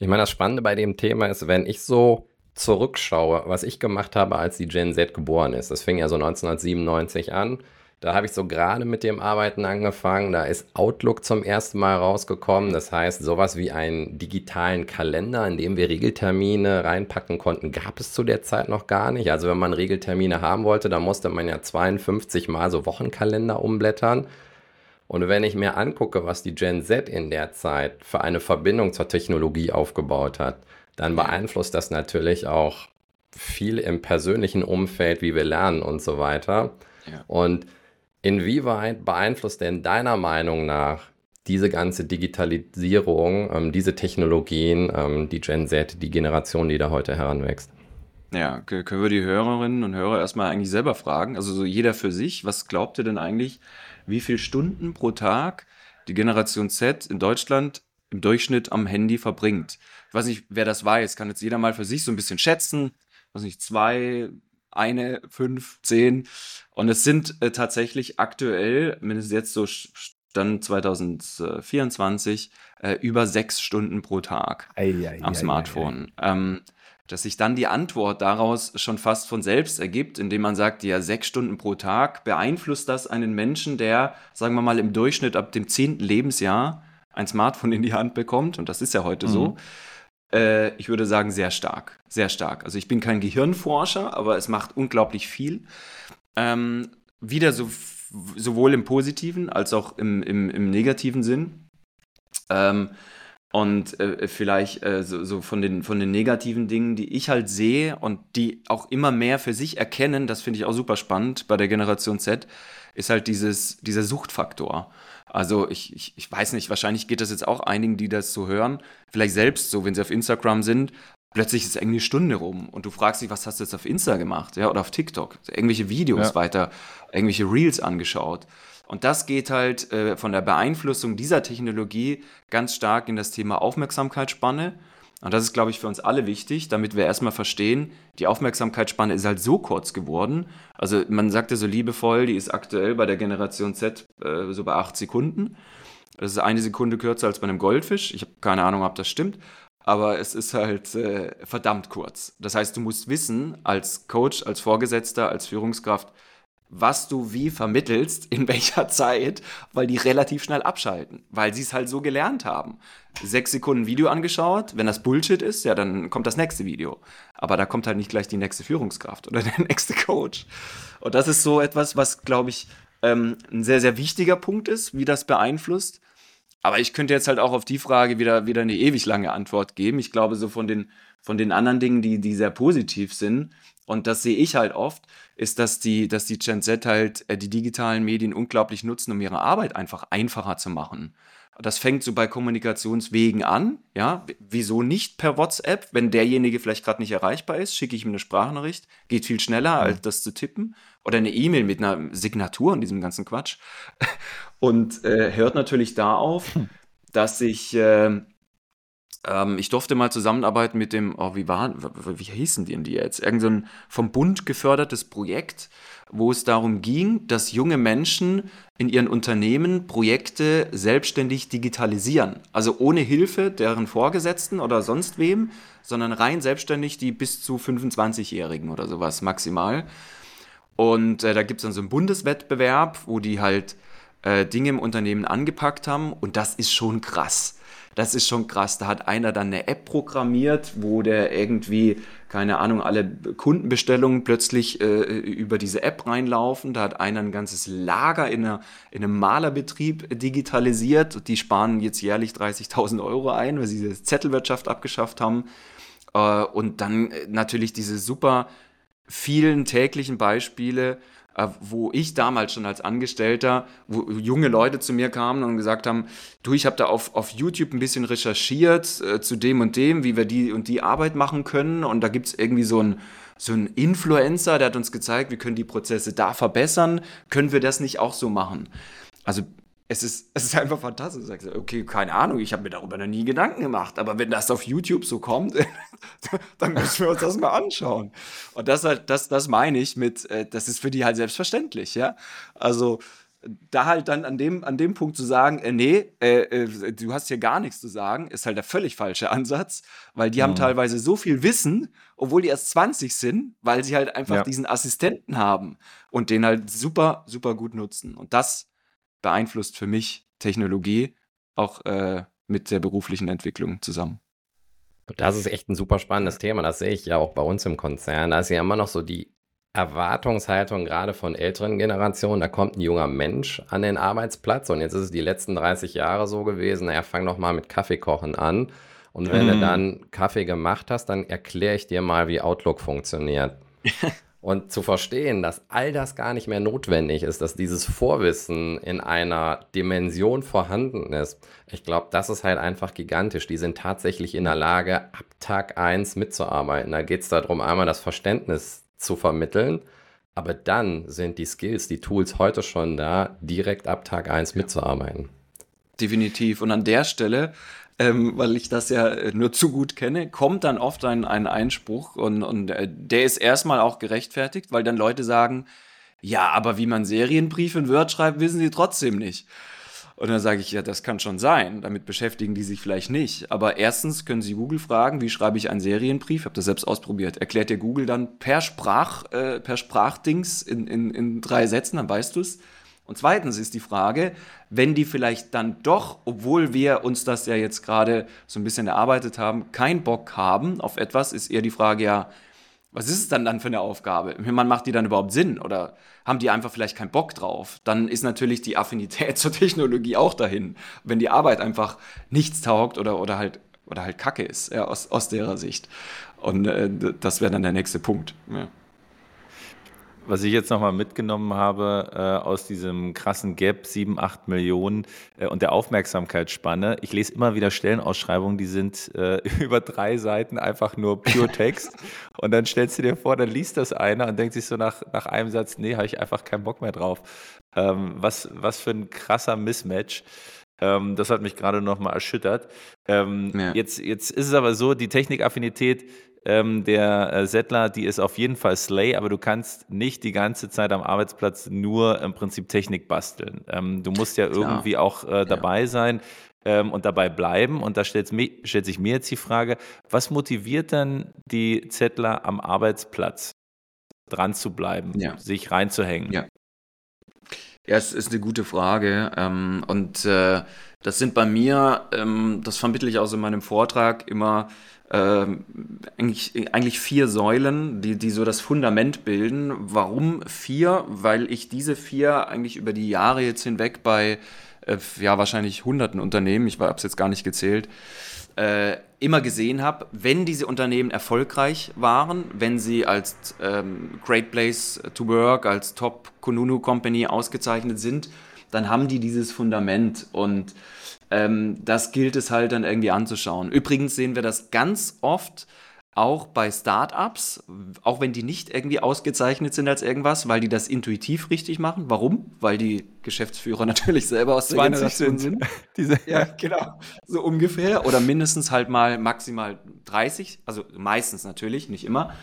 Ich meine, das Spannende bei dem Thema ist, wenn ich so zurückschaue, was ich gemacht habe, als die Gen Z geboren ist. Das fing ja so 1997 an. Da habe ich so gerade mit dem Arbeiten angefangen. Da ist Outlook zum ersten Mal rausgekommen. Das heißt, sowas wie einen digitalen Kalender, in dem wir Regeltermine reinpacken konnten, gab es zu der Zeit noch gar nicht. Also wenn man Regeltermine haben wollte, dann musste man ja 52 Mal so Wochenkalender umblättern. Und wenn ich mir angucke, was die Gen Z in der Zeit für eine Verbindung zur Technologie aufgebaut hat, dann beeinflusst das natürlich auch viel im persönlichen Umfeld, wie wir lernen und so weiter. Ja. Und inwieweit beeinflusst denn deiner Meinung nach diese ganze Digitalisierung, ähm, diese Technologien, ähm, die Gen Z, die Generation, die da heute heranwächst? Ja, können wir die Hörerinnen und Hörer erstmal eigentlich selber fragen, also so jeder für sich, was glaubt ihr denn eigentlich, wie viele Stunden pro Tag die Generation Z in Deutschland im Durchschnitt am Handy verbringt? Ich weiß nicht, wer das weiß, kann jetzt jeder mal für sich so ein bisschen schätzen. Ich weiß nicht, zwei, eine, fünf, zehn. Und es sind äh, tatsächlich aktuell, mindestens jetzt so Stand 2024, äh, über sechs Stunden pro Tag ei, ei, am ei, Smartphone. Ähm, dass sich dann die Antwort daraus schon fast von selbst ergibt, indem man sagt, ja, sechs Stunden pro Tag, beeinflusst das einen Menschen, der, sagen wir mal, im Durchschnitt ab dem zehnten Lebensjahr ein Smartphone in die Hand bekommt, und das ist ja heute mhm. so, äh, ich würde sagen, sehr stark. Sehr stark. Also ich bin kein Gehirnforscher, aber es macht unglaublich viel. Ähm, wieder so, sowohl im positiven als auch im, im, im negativen Sinn. Ähm, und äh, vielleicht äh, so, so, von, den, von den negativen Dingen, die ich halt sehe und die auch immer mehr für sich erkennen, das finde ich auch super spannend bei der Generation Z, ist halt dieses, dieser Suchtfaktor. Also ich, ich, ich weiß nicht, wahrscheinlich geht das jetzt auch einigen, die das so hören, vielleicht selbst so, wenn sie auf Instagram sind, plötzlich ist irgendwie eine Stunde rum und du fragst dich, was hast du jetzt auf Insta gemacht, ja, oder auf TikTok, irgendwelche Videos ja. weiter, irgendwelche Reels angeschaut. Und das geht halt äh, von der Beeinflussung dieser Technologie ganz stark in das Thema Aufmerksamkeitsspanne. Und das ist, glaube ich, für uns alle wichtig, damit wir erstmal verstehen, die Aufmerksamkeitsspanne ist halt so kurz geworden. Also man sagt ja so liebevoll, die ist aktuell bei der Generation Z äh, so bei acht Sekunden. Das ist eine Sekunde kürzer als bei einem Goldfisch. Ich habe keine Ahnung, ob das stimmt. Aber es ist halt äh, verdammt kurz. Das heißt, du musst wissen, als Coach, als Vorgesetzter, als Führungskraft, was du wie vermittelst, in <laughs> welcher Zeit, weil die relativ schnell abschalten, weil sie es halt so gelernt haben. Sechs Sekunden Video angeschaut, wenn das Bullshit ist, ja, dann kommt das nächste Video. Aber da kommt halt nicht gleich die nächste Führungskraft oder <laughs> der nächste Coach. Und das ist so etwas, was, glaube ich, ähm, ein sehr, sehr wichtiger Punkt ist, wie das beeinflusst. Aber ich könnte jetzt halt auch auf die Frage wieder, wieder eine ewig lange Antwort geben. Ich glaube, so von den, von den anderen Dingen, die, die sehr positiv sind, und das sehe ich halt oft, ist, dass die, dass die Gen Z halt äh, die digitalen Medien unglaublich nutzen, um ihre Arbeit einfach einfacher zu machen. Das fängt so bei Kommunikationswegen an. Ja, wieso nicht per WhatsApp? Wenn derjenige vielleicht gerade nicht erreichbar ist, schicke ich ihm eine Sprachnachricht. Geht viel schneller, als das zu tippen. Oder eine E-Mail mit einer Signatur und diesem ganzen Quatsch. <laughs> Und äh, hört natürlich da auf, hm. dass ich äh, ähm, ich durfte mal zusammenarbeiten mit dem, oh, wie war, wie hießen die denn die jetzt? Irgend so ein vom Bund gefördertes Projekt, wo es darum ging, dass junge Menschen in ihren Unternehmen Projekte selbstständig digitalisieren. Also ohne Hilfe deren Vorgesetzten oder sonst wem, sondern rein selbstständig die bis zu 25-Jährigen oder sowas maximal. Und äh, da gibt es dann so einen Bundeswettbewerb, wo die halt äh, Dinge im Unternehmen angepackt haben und das ist schon krass. Das ist schon krass. Da hat einer dann eine App programmiert, wo der irgendwie, keine Ahnung, alle Kundenbestellungen plötzlich äh, über diese App reinlaufen. Da hat einer ein ganzes Lager in, einer, in einem Malerbetrieb digitalisiert. Die sparen jetzt jährlich 30.000 Euro ein, weil sie diese Zettelwirtschaft abgeschafft haben. Äh, und dann natürlich diese super vielen täglichen Beispiele, äh, wo ich damals schon als Angestellter, wo junge Leute zu mir kamen und gesagt haben, du, ich habe da auf, auf YouTube ein bisschen recherchiert äh, zu dem und dem, wie wir die und die Arbeit machen können und da gibt es irgendwie so ein so ein Influencer, der hat uns gezeigt, wir können die Prozesse da verbessern, können wir das nicht auch so machen? Also es ist, es ist einfach fantastisch. Du sagst, okay, keine Ahnung, ich habe mir darüber noch nie Gedanken gemacht, aber wenn das auf YouTube so kommt, <laughs> dann müssen wir uns das mal anschauen. Und das halt, das, das meine ich mit, äh, das ist für die halt selbstverständlich, ja. Also da halt dann an dem, an dem Punkt zu sagen, äh, nee, äh, äh, du hast hier gar nichts zu sagen, ist halt der völlig falsche Ansatz, weil die mhm. haben teilweise so viel Wissen, obwohl die erst 20 sind, weil sie halt einfach ja. diesen Assistenten haben und den halt super, super gut nutzen. Und das beeinflusst für mich Technologie auch äh, mit der beruflichen Entwicklung zusammen. Das ist echt ein super spannendes Thema. Das sehe ich ja auch bei uns im Konzern. Da ist ja immer noch so die Erwartungshaltung gerade von älteren Generationen. Da kommt ein junger Mensch an den Arbeitsplatz und jetzt ist es die letzten 30 Jahre so gewesen. Naja, fang doch mal mit Kaffeekochen an. Und wenn mm. du dann Kaffee gemacht hast, dann erkläre ich dir mal, wie Outlook funktioniert. <laughs> Und zu verstehen, dass all das gar nicht mehr notwendig ist, dass dieses Vorwissen in einer Dimension vorhanden ist, ich glaube, das ist halt einfach gigantisch. Die sind tatsächlich in der Lage, ab Tag 1 mitzuarbeiten. Da geht es darum, einmal das Verständnis zu vermitteln, aber dann sind die Skills, die Tools heute schon da, direkt ab Tag 1 mitzuarbeiten. Definitiv. Und an der Stelle ähm, weil ich das ja äh, nur zu gut kenne, kommt dann oft ein, ein Einspruch und, und äh, der ist erstmal auch gerechtfertigt, weil dann Leute sagen, ja, aber wie man Serienbriefe in Word schreibt, wissen sie trotzdem nicht. Und dann sage ich, ja, das kann schon sein. Damit beschäftigen die sich vielleicht nicht. Aber erstens können Sie Google fragen, wie schreibe ich einen Serienbrief? Ich habe das selbst ausprobiert. Erklärt dir Google dann per Sprach, äh, per Sprachdings in, in, in drei Sätzen, dann weißt du es. Und zweitens ist die Frage, wenn die vielleicht dann doch, obwohl wir uns das ja jetzt gerade so ein bisschen erarbeitet haben, keinen Bock haben auf etwas, ist eher die Frage ja, Was ist es dann dann für eine Aufgabe? Man macht die dann überhaupt Sinn oder haben die einfach vielleicht keinen Bock drauf? Dann ist natürlich die Affinität <laughs> zur Technologie auch dahin. Wenn die Arbeit einfach nichts taugt oder, oder halt oder halt Kacke ist, ja, aus, aus derer Sicht. Und äh, das wäre dann der nächste Punkt. Ja. Was ich jetzt nochmal mitgenommen habe äh, aus diesem krassen Gap, 7, 8 Millionen äh, und der Aufmerksamkeitsspanne, ich lese immer wieder Stellenausschreibungen, die sind äh, <laughs> über drei Seiten einfach nur Pure Text. <laughs> und dann stellst du dir vor, dann liest das einer und denkt sich so nach, nach einem Satz, nee, habe ich einfach keinen Bock mehr drauf. Ähm, was, was für ein krasser Mismatch. Ähm, das hat mich gerade nochmal erschüttert. Ähm, jetzt, jetzt ist es aber so, die Technikaffinität ähm, der äh, Settler, die ist auf jeden Fall Slay, aber du kannst nicht die ganze Zeit am Arbeitsplatz nur im Prinzip Technik basteln. Ähm, du musst ja Klar. irgendwie auch äh, dabei ja. sein ähm, und dabei bleiben. Und da stellt, stellt sich mir jetzt die Frage, was motiviert dann die Zettler am Arbeitsplatz dran zu bleiben, ja. sich reinzuhängen? Ja. Ja, es ist eine gute Frage. Ähm, und äh, das sind bei mir, ähm, das vermittle ich auch in meinem Vortrag immer, ähm, eigentlich, eigentlich vier Säulen, die, die so das Fundament bilden. Warum vier? Weil ich diese vier eigentlich über die Jahre jetzt hinweg bei äh, ja wahrscheinlich hunderten Unternehmen, ich habe es jetzt gar nicht gezählt, äh, immer gesehen habe, wenn diese Unternehmen erfolgreich waren, wenn sie als ähm, Great Place to Work, als Top Kununu Company ausgezeichnet sind, dann haben die dieses Fundament und ähm, das gilt es halt dann irgendwie anzuschauen. Übrigens sehen wir das ganz oft auch bei Startups, auch wenn die nicht irgendwie ausgezeichnet sind als irgendwas, weil die das intuitiv richtig machen. Warum? Weil die Geschäftsführer <laughs> natürlich selber aus der Generation sind. <laughs> Diese, ja, genau. So ungefähr. Oder mindestens halt mal maximal 30, also meistens natürlich, nicht immer.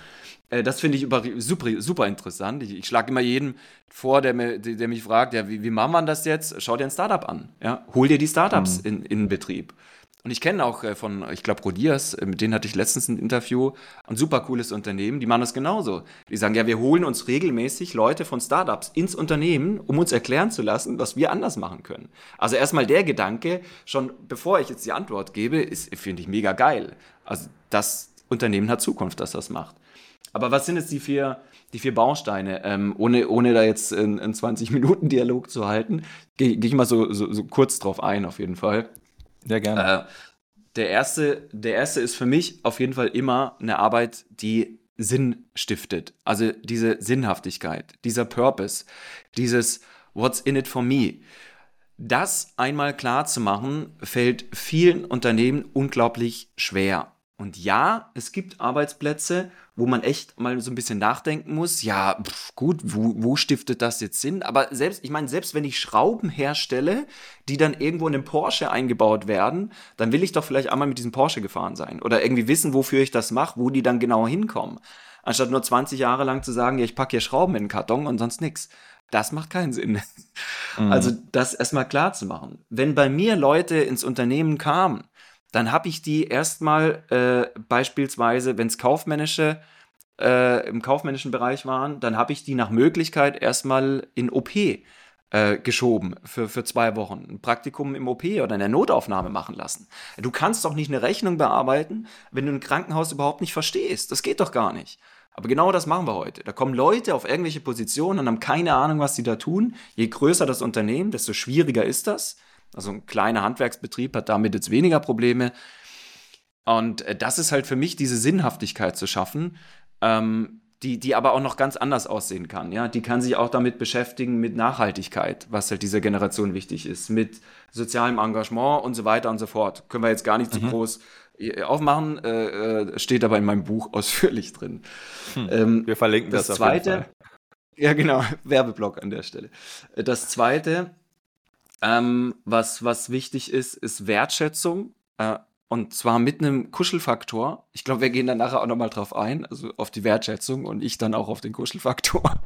Äh, das finde ich super, super interessant. Ich, ich schlage immer jeden vor, der, mir, der mich fragt, ja, wie, wie macht man das jetzt? Schau dir ein Startup an. Ja? Hol dir die Startups mhm. in, in Betrieb. Und ich kenne auch äh, von, ich glaube, Rodiers, äh, mit denen hatte ich letztens ein Interview, ein super cooles Unternehmen, die machen das genauso. Die sagen, ja, wir holen uns regelmäßig Leute von Startups ins Unternehmen, um uns erklären zu lassen, was wir anders machen können. Also erstmal der Gedanke, schon bevor ich jetzt die Antwort gebe, ist, finde ich mega geil. Also das Unternehmen hat Zukunft, dass das macht. Aber was sind jetzt die vier, die vier Bausteine? Ähm, ohne, ohne da jetzt einen 20-Minuten-Dialog zu halten, gehe geh ich mal so, so, so kurz drauf ein, auf jeden Fall. Ja, gerne. Äh, der, erste, der erste ist für mich auf jeden Fall immer eine Arbeit, die Sinn stiftet. Also diese Sinnhaftigkeit, dieser Purpose, dieses What's in it for me. Das einmal klar zu machen, fällt vielen Unternehmen unglaublich schwer. Und ja, es gibt Arbeitsplätze, wo man echt mal so ein bisschen nachdenken muss. Ja, pf, gut, wo, wo stiftet das jetzt Sinn? Aber selbst, ich meine, selbst wenn ich Schrauben herstelle, die dann irgendwo in den Porsche eingebaut werden, dann will ich doch vielleicht einmal mit diesem Porsche gefahren sein oder irgendwie wissen, wofür ich das mache, wo die dann genau hinkommen. Anstatt nur 20 Jahre lang zu sagen, ja, ich packe hier Schrauben in den Karton und sonst nichts. Das macht keinen Sinn. Mhm. Also das erstmal klar zu machen. Wenn bei mir Leute ins Unternehmen kamen, dann habe ich die erstmal äh, beispielsweise, wenn es kaufmännische äh, im kaufmännischen Bereich waren, dann habe ich die nach Möglichkeit erstmal in OP äh, geschoben für, für zwei Wochen. Ein Praktikum im OP oder in der Notaufnahme machen lassen. Du kannst doch nicht eine Rechnung bearbeiten, wenn du ein Krankenhaus überhaupt nicht verstehst. Das geht doch gar nicht. Aber genau das machen wir heute. Da kommen Leute auf irgendwelche Positionen und haben keine Ahnung, was sie da tun. Je größer das Unternehmen, desto schwieriger ist das. Also ein kleiner Handwerksbetrieb hat damit jetzt weniger Probleme. Und äh, das ist halt für mich diese Sinnhaftigkeit zu schaffen, ähm, die, die aber auch noch ganz anders aussehen kann. Ja? Die kann sich auch damit beschäftigen, mit Nachhaltigkeit, was halt dieser Generation wichtig ist, mit sozialem Engagement und so weiter und so fort. Können wir jetzt gar nicht mhm. zu groß äh, aufmachen, äh, äh, steht aber in meinem Buch <laughs> ausführlich drin. Hm. Ähm, wir verlinken das, das zweite. <laughs> Ja, genau, Werbeblock an der Stelle. Das zweite ähm, was, was wichtig ist, ist Wertschätzung. Äh, und zwar mit einem Kuschelfaktor. Ich glaube, wir gehen dann nachher auch nochmal drauf ein, also auf die Wertschätzung und ich dann auch auf den Kuschelfaktor.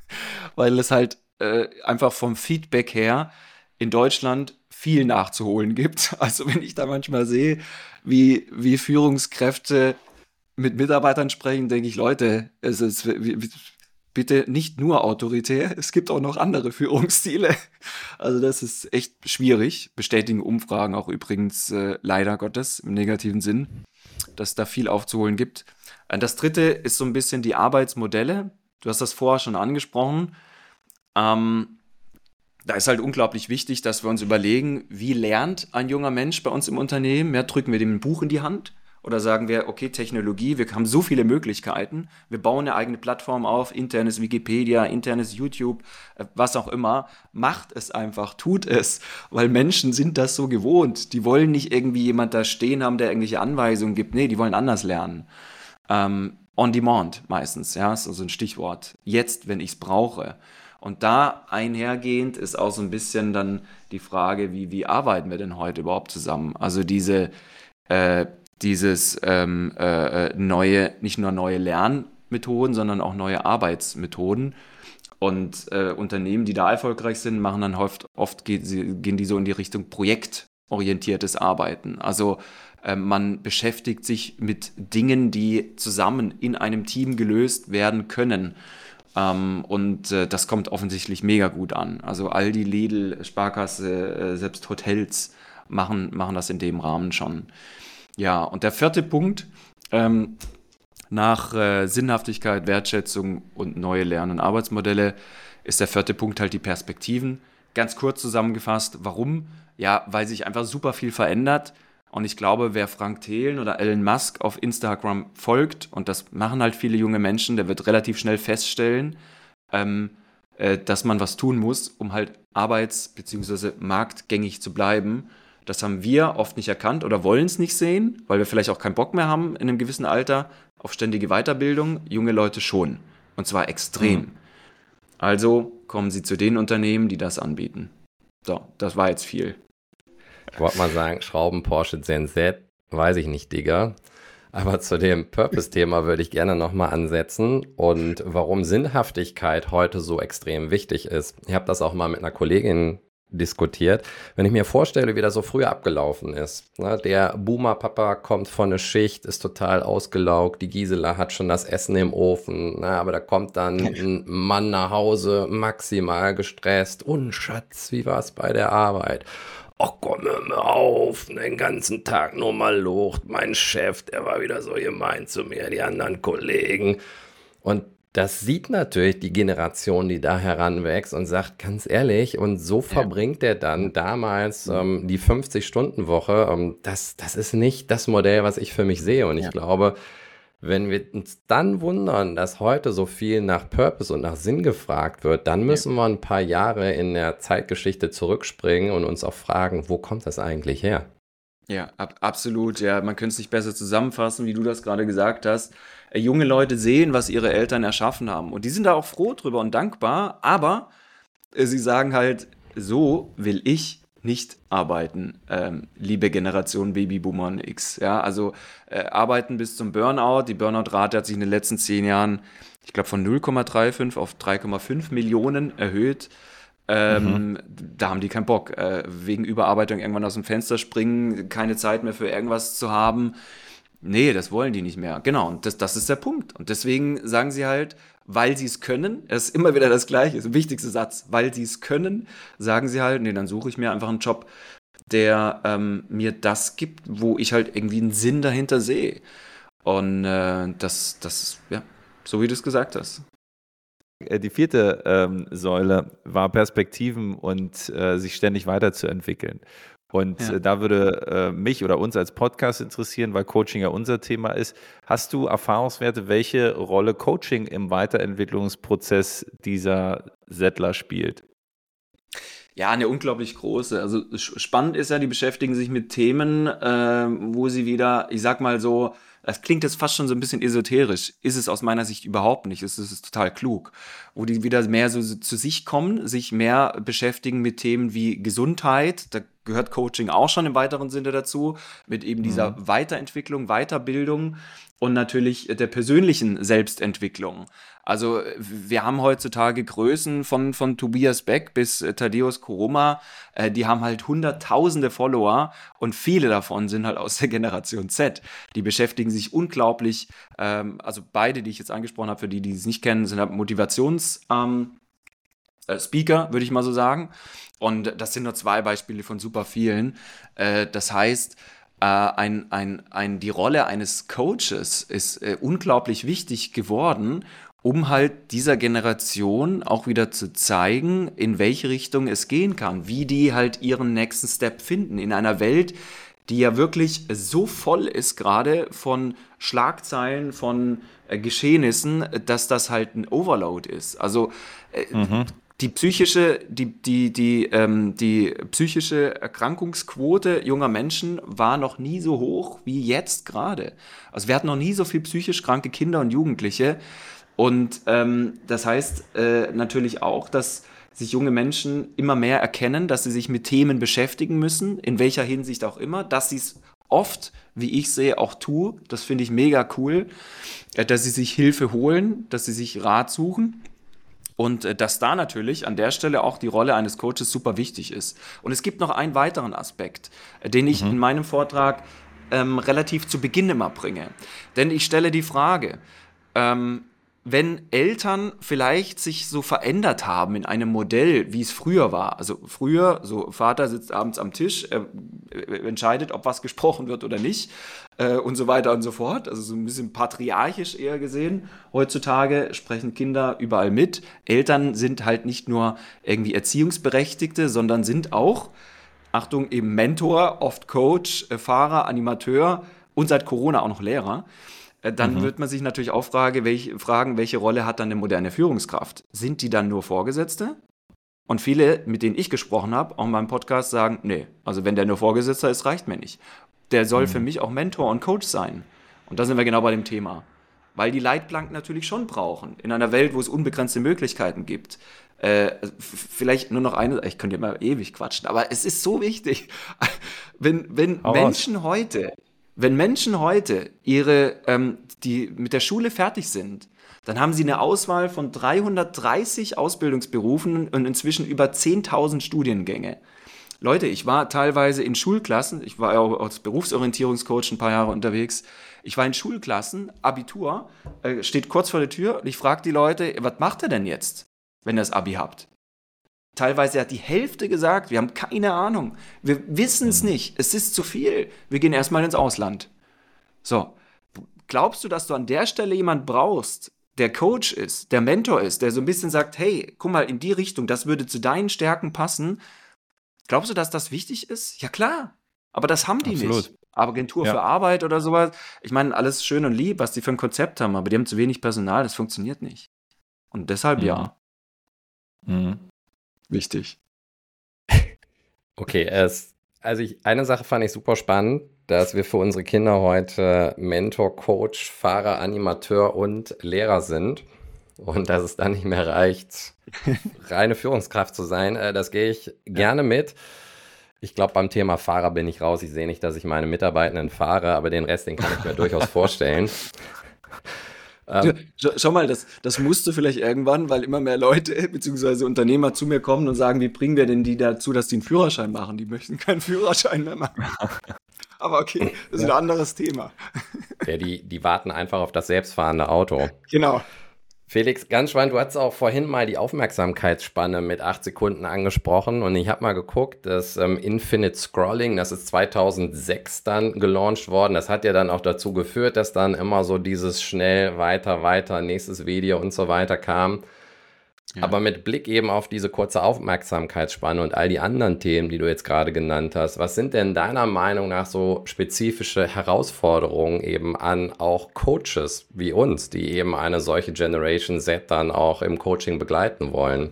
<laughs> Weil es halt äh, einfach vom Feedback her in Deutschland viel nachzuholen gibt. <laughs> Also wenn ich da manchmal sehe, wie, wie Führungskräfte mit Mitarbeitern sprechen, denke ich, Leute, es ist, bitte nicht nur autoritär, <laughs> es gibt auch noch andere Führungsstile. Also das ist echt schwierig, bestätigen Umfragen auch übrigens äh, leider Gottes im negativen Sinn. dass da viel aufzuholen gibt. Äh, das dritte ist so ein bisschen die Arbeitsmodelle. Du hast das vorher schon angesprochen. Ähm, da ist halt unglaublich wichtig, dass wir uns überlegen, wie lernt ein junger Mensch bei uns im Unternehmen? Ja, drücken wir dem ein Buch in die Hand oder sagen wir, okay, Technologie, wir haben so viele Möglichkeiten, wir bauen eine eigene Plattform auf, internes Wikipedia, internes YouTube, äh, was auch immer. Macht es einfach, tut es, weil Menschen sind das so gewohnt. Die wollen nicht irgendwie jemand da stehen haben, der irgendwelche Anweisungen gibt. Nee, die wollen anders lernen. Ähm, on demand meistens, ja, ist also ein Stichwort. Jetzt, wenn ich es brauche. Und da einhergehend ist auch so ein bisschen dann die Frage, wie, wie arbeiten wir denn heute überhaupt zusammen? Also diese, äh, dieses ähm, äh, äh, neue, nicht nur neue Lernmethoden, sondern auch neue Arbeitsmethoden. Und äh, Unternehmen, die da erfolgreich sind, machen dann oft, oft geht, gehen die so in die Richtung projektorientiertes Arbeiten. Also äh, man beschäftigt sich mit Dingen, die zusammen in einem Team gelöst werden können. Ähm, und äh, das kommt offensichtlich mega gut an. Also Aldi, Lidl, Sparkasse, äh, selbst Hotels machen, machen das in dem Rahmen schon. Ja, und der vierte Punkt, ähm, nach äh, Sinnhaftigkeit, Wertschätzung und neue Lern- und Arbeitsmodelle ist der vierte Punkt halt die Perspektiven. Ganz kurz zusammengefasst, warum? Ja, weil sich einfach super viel verändert. Und ich glaube, wer Frank Thelen oder Elon Musk auf Instagram folgt, und das machen halt viele junge Menschen, der wird relativ schnell feststellen, ähm, äh, dass man was tun muss, um halt arbeits- bzw. marktgängig zu bleiben. Das haben wir oft nicht erkannt oder wollen es nicht sehen, weil wir vielleicht auch keinen Bock mehr haben in einem gewissen Alter auf ständige Weiterbildung. Junge Leute schon. Und zwar extrem. Mhm. Also kommen sie zu den Unternehmen, die das anbieten. So, das war jetzt viel. Ich wollte mal sagen, Schrauben Porsche Gen Z, weiß ich nicht, Digga. Aber zu dem Purpose-Thema würde ich gerne nochmal ansetzen und warum Sinnhaftigkeit heute so extrem wichtig ist. Ich habe das auch mal mit einer Kollegin diskutiert. Wenn ich mir vorstelle, wie das so früher abgelaufen ist. Ne? Der Boomer-Papa kommt von der Schicht, ist total ausgelaugt, die Gisela hat schon das Essen im Ofen, ne? aber da kommt dann ein Mann nach Hause, maximal gestresst. Und Schatz, wie war es bei der Arbeit? ach komm, mir auf, den ganzen Tag nur mal lucht. Mein Chef, der war wieder so gemein zu mir, die anderen Kollegen. Und das sieht natürlich die Generation, die da heranwächst und sagt, ganz ehrlich, und so verbringt er dann damals ähm, die 50-Stunden-Woche. Ähm, das, das ist nicht das Modell, was ich für mich sehe. Und ich ja. glaube, wenn wir uns dann wundern, dass heute so viel nach Purpose und nach Sinn gefragt wird, dann müssen ja. wir ein paar Jahre in der Zeitgeschichte zurückspringen und uns auch fragen, wo kommt das eigentlich her? Ja, ab, absolut. Ja, man könnte es nicht besser zusammenfassen, wie du das gerade gesagt hast. Äh, junge Leute sehen, was ihre Eltern erschaffen haben. Und die sind da auch froh drüber und dankbar. Aber äh, sie sagen halt, so will ich nicht arbeiten, ähm, liebe Generation Babyboomer X. Ja, also äh, arbeiten bis zum Burnout. Die Burnout-Rate hat sich in den letzten zehn Jahren, ich glaube, von 0,35 auf 3,5 Millionen erhöht. Ähm, mhm. Da haben die keinen Bock. Äh, wegen Überarbeitung irgendwann aus dem Fenster springen, keine Zeit mehr für irgendwas zu haben. Nee, das wollen die nicht mehr. Genau, und das, das ist der Punkt. Und deswegen sagen sie halt, weil sie es können, es ist immer wieder das Gleiche, ist der wichtigste Satz, weil sie es können, sagen sie halt, nee, dann suche ich mir einfach einen Job, der ähm, mir das gibt, wo ich halt irgendwie einen Sinn dahinter sehe. Und äh, das, das, ja, so wie du es gesagt hast. Äh, die vierte ähm, Säule war Perspektiven und äh, sich ständig weiterzuentwickeln. Und ja. Äh, da würde äh, mich oder uns als Podcast interessieren, weil Coaching ja unser Thema ist. Hast du Erfahrungswerte, welche Rolle Coaching im Weiterentwicklungsprozess dieser Settler spielt? Ja, eine unglaublich große. Also spannend ist ja, die beschäftigen sich mit Themen, äh, wo sie wieder, ich sag mal so, das klingt jetzt fast schon so ein bisschen esoterisch, ist es aus meiner Sicht überhaupt nicht. Es ist total klug. Wo die wieder mehr so zu sich kommen, sich mehr beschäftigen mit Themen wie Gesundheit. Da gehört Coaching auch schon im weiteren Sinne dazu, mit eben dieser mhm. Weiterentwicklung, Weiterbildung und natürlich der persönlichen Selbstentwicklung. Also wir haben heutzutage Größen von, von Tobias Beck bis äh, Thaddeus Koroma, äh, die haben halt hunderttausende Follower und viele davon sind halt aus der Generation Z. Die beschäftigen sich unglaublich, ähm, also beide, die ich jetzt angesprochen habe, für die, die es nicht kennen, sind halt Motivations- ähm, äh, Speaker, würde ich mal so sagen. Und das sind nur zwei Beispiele von super vielen. Äh, das heißt, äh, ein, ein, ein, die Rolle eines Coaches ist unglaublich wichtig geworden, um halt dieser Generation auch wieder zu zeigen, in welche Richtung es gehen kann, wie die halt ihren nächsten Step finden in einer Welt, die ja wirklich so voll ist gerade von Schlagzeilen, von äh, Geschehnissen, dass das halt ein Overload ist. Also äh, mhm. die psychische, die, die, die, ähm, die psychische Erkrankungsquote junger Menschen war noch nie so hoch wie jetzt gerade. Also wir hatten noch nie so viel psychisch kranke Kinder und Jugendliche. Und ähm, das heißt äh, natürlich auch, dass sich junge Menschen immer mehr erkennen, dass sie sich mit Themen beschäftigen müssen, in welcher Hinsicht auch immer, dass sie es oft, wie ich sehe, auch tue. Das finde ich mega cool, äh, dass sie sich Hilfe holen, dass sie sich Rat suchen. Und äh, dass da natürlich an der Stelle auch die Rolle eines Coaches super wichtig ist. Und es gibt noch einen weiteren Aspekt, äh, den ich mhm. in meinem Vortrag ähm, relativ zu Beginn immer bringe. Denn ich stelle die Frage, ähm, wenn Eltern vielleicht sich so verändert haben in einem Modell, wie es früher war. Also früher, so Vater sitzt abends am Tisch, er entscheidet, ob was gesprochen wird oder nicht äh, und so weiter und so fort. Also so ein bisschen patriarchisch eher gesehen. Heutzutage sprechen Kinder überall mit. Eltern sind halt nicht nur irgendwie Erziehungsberechtigte, sondern sind auch, Achtung, eben Mentor, oft Coach, äh, Fahrer, Animateur und seit Corona auch noch Lehrer. Äh, dann mhm. wird man sich natürlich auch frage, welche, fragen, welche Rolle hat dann eine moderne Führungskraft? Sind die dann nur Vorgesetzte? Und viele, mit denen ich gesprochen habe, auch in meinem Podcast, sagen, nee, also wenn der nur Vorgesetzter ist, reicht mir nicht. Der soll mhm. für mich auch Mentor und Coach sein. Und da sind wir genau bei dem Thema. Weil die Leitplanken natürlich schon brauchen. In einer Welt, wo es unbegrenzte Möglichkeiten gibt. Äh, vielleicht nur noch eine, ich könnte immer ewig quatschen, aber es ist so wichtig. <laughs> Wenn, wenn Menschen heute wenn Menschen heute ihre, ähm, die mit der Schule fertig sind, dann haben sie eine Auswahl von 330 Ausbildungsberufen und inzwischen über 10.000 Studiengänge. Leute, ich war teilweise in Schulklassen, ich war auch als Berufsorientierungscoach ein paar Jahre unterwegs. Ich war in Schulklassen, Abitur, äh, steht kurz vor der Tür und ich frage die Leute, was macht ihr denn jetzt, wenn ihr das Abi habt? Teilweise hat die Hälfte gesagt, wir haben keine Ahnung. Wir wissen es mhm. nicht. Es ist zu viel. Wir gehen erstmal ins Ausland. So. Glaubst du, dass du an der Stelle jemand brauchst, der Coach ist, der Mentor ist, der so ein bisschen sagt, hey, guck mal in die Richtung, das würde zu deinen Stärken passen. Glaubst du, dass das wichtig ist? Ja klar. Aber das haben die Absolut. nicht. Agentur ja. für Arbeit oder sowas. Ich meine, alles schön und lieb, was die für ein Konzept haben, aber die haben zu wenig Personal, das funktioniert nicht. Und deshalb mhm. ja. Mhm wichtig. <laughs> Okay, es, also ich, eine Sache fand ich super spannend, dass wir für unsere Kinder heute Mentor, Coach, Fahrer, Animateur und Lehrer sind und dass es dann nicht mehr reicht, <laughs> reine Führungskraft zu sein. Äh, das gehe ich gerne mit. Ich glaube, beim Thema Fahrer bin ich raus. Ich sehe nicht, dass ich meine Mitarbeitenden fahre, aber den Rest, den kann ich mir durchaus <laughs> vorstellen. Ähm, schau mal, das, das musste vielleicht irgendwann, weil immer mehr Leute <laughs> bzw. Unternehmer zu mir kommen und sagen, wie bringen wir denn die dazu, dass die einen Führerschein machen? Die möchten keinen Führerschein mehr machen. <laughs> Aber okay, das ist ja. ein anderes Thema. Ja, die, die warten einfach auf das selbstfahrende Auto. Genau. Felix, ganz spannend, du hast auch vorhin mal die Aufmerksamkeitsspanne mit acht Sekunden angesprochen und ich habe mal geguckt, das ähm, Infinite Scrolling, das ist 2006 dann gelauncht worden. Das hat ja dann auch dazu geführt, dass dann immer so dieses schnell weiter, weiter, nächstes Video und so weiter kam. Aber mit Blick eben auf diese kurze Aufmerksamkeitsspanne und all die anderen Themen, die du jetzt gerade genannt hast, was sind denn deiner Meinung nach so spezifische Herausforderungen eben an auch Coaches wie uns, die eben eine solche Generation Z dann auch im Coaching begleiten wollen?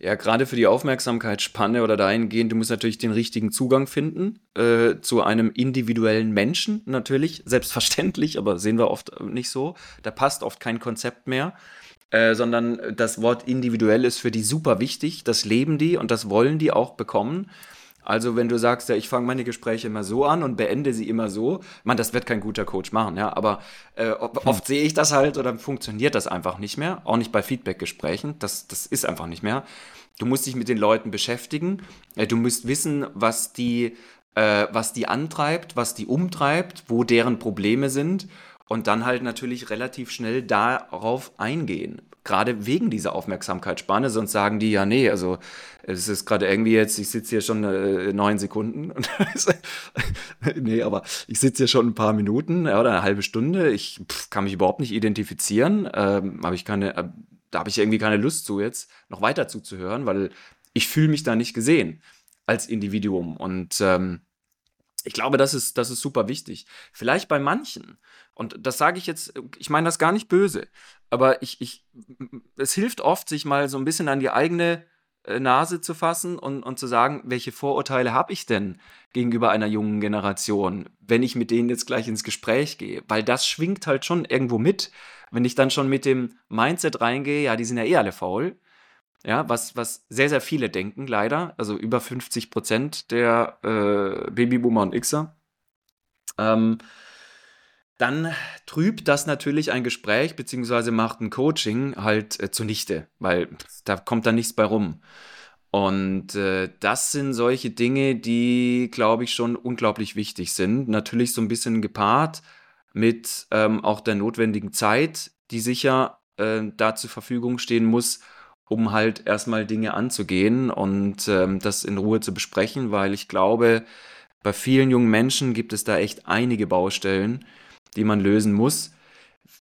Ja, gerade für die Aufmerksamkeitsspanne oder dahingehend, du musst natürlich den richtigen Zugang finden äh, zu einem individuellen Menschen, natürlich, selbstverständlich, aber sehen wir oft nicht so. Da passt oft kein Konzept mehr. Äh, sondern das Wort individuell ist für die super wichtig. Das leben die und das wollen die auch bekommen. Also wenn du sagst, ja, ich fange meine Gespräche immer so an und beende sie immer so, man, das wird kein guter Coach machen, ja. Aber äh, oft sehe ich das halt oder funktioniert das einfach nicht mehr. Auch nicht bei Feedback-Gesprächen. Das, das ist einfach nicht mehr. Du musst dich mit den Leuten beschäftigen. Äh, du musst wissen, was die, äh, was die antreibt, was die umtreibt, wo deren Probleme sind und dann halt natürlich relativ schnell darauf eingehen. gerade wegen dieser Aufmerksamkeitsspanne, sonst sagen die ja, nee, also es ist gerade irgendwie jetzt, ich sitze hier schon äh, neun Sekunden. <laughs> nee, aber ich sitze hier schon ein paar Minuten ja, oder eine halbe Stunde. Ich pff, kann mich überhaupt nicht identifizieren. Ähm, habe ich keine, äh, da habe ich irgendwie keine Lust zu, jetzt noch weiter zuzuhören, weil ich fühle mich da nicht gesehen als Individuum. Und ähm, ich glaube, das ist, das ist super wichtig. Vielleicht bei manchen, und das sage ich jetzt, ich meine das gar nicht böse, aber ich, ich, es hilft oft, sich mal so ein bisschen an die eigene äh, Nase zu fassen und, und zu sagen, welche Vorurteile habe ich denn gegenüber einer jungen Generation, wenn ich mit denen jetzt gleich ins Gespräch gehe? Weil das schwingt halt schon irgendwo mit. Wenn ich dann schon mit dem Mindset reingehe, ja, die sind ja eh alle faul, ja, was, was sehr, sehr viele denken, leider. Also über 50 Prozent der äh, Babyboomer und Xer. Ähm, dann trübt das natürlich ein Gespräch beziehungsweise macht ein Coaching halt äh, zunichte, weil da kommt dann nichts bei rum. Und äh, das sind solche Dinge, die, glaube ich, schon unglaublich wichtig sind. Natürlich so ein bisschen gepaart mit ähm, auch der notwendigen Zeit, die sicher äh, da zur Verfügung stehen muss, um halt erstmal Dinge anzugehen und ähm, das in Ruhe zu besprechen, weil ich glaube, bei vielen jungen Menschen gibt es da echt einige Baustellen, die man lösen muss.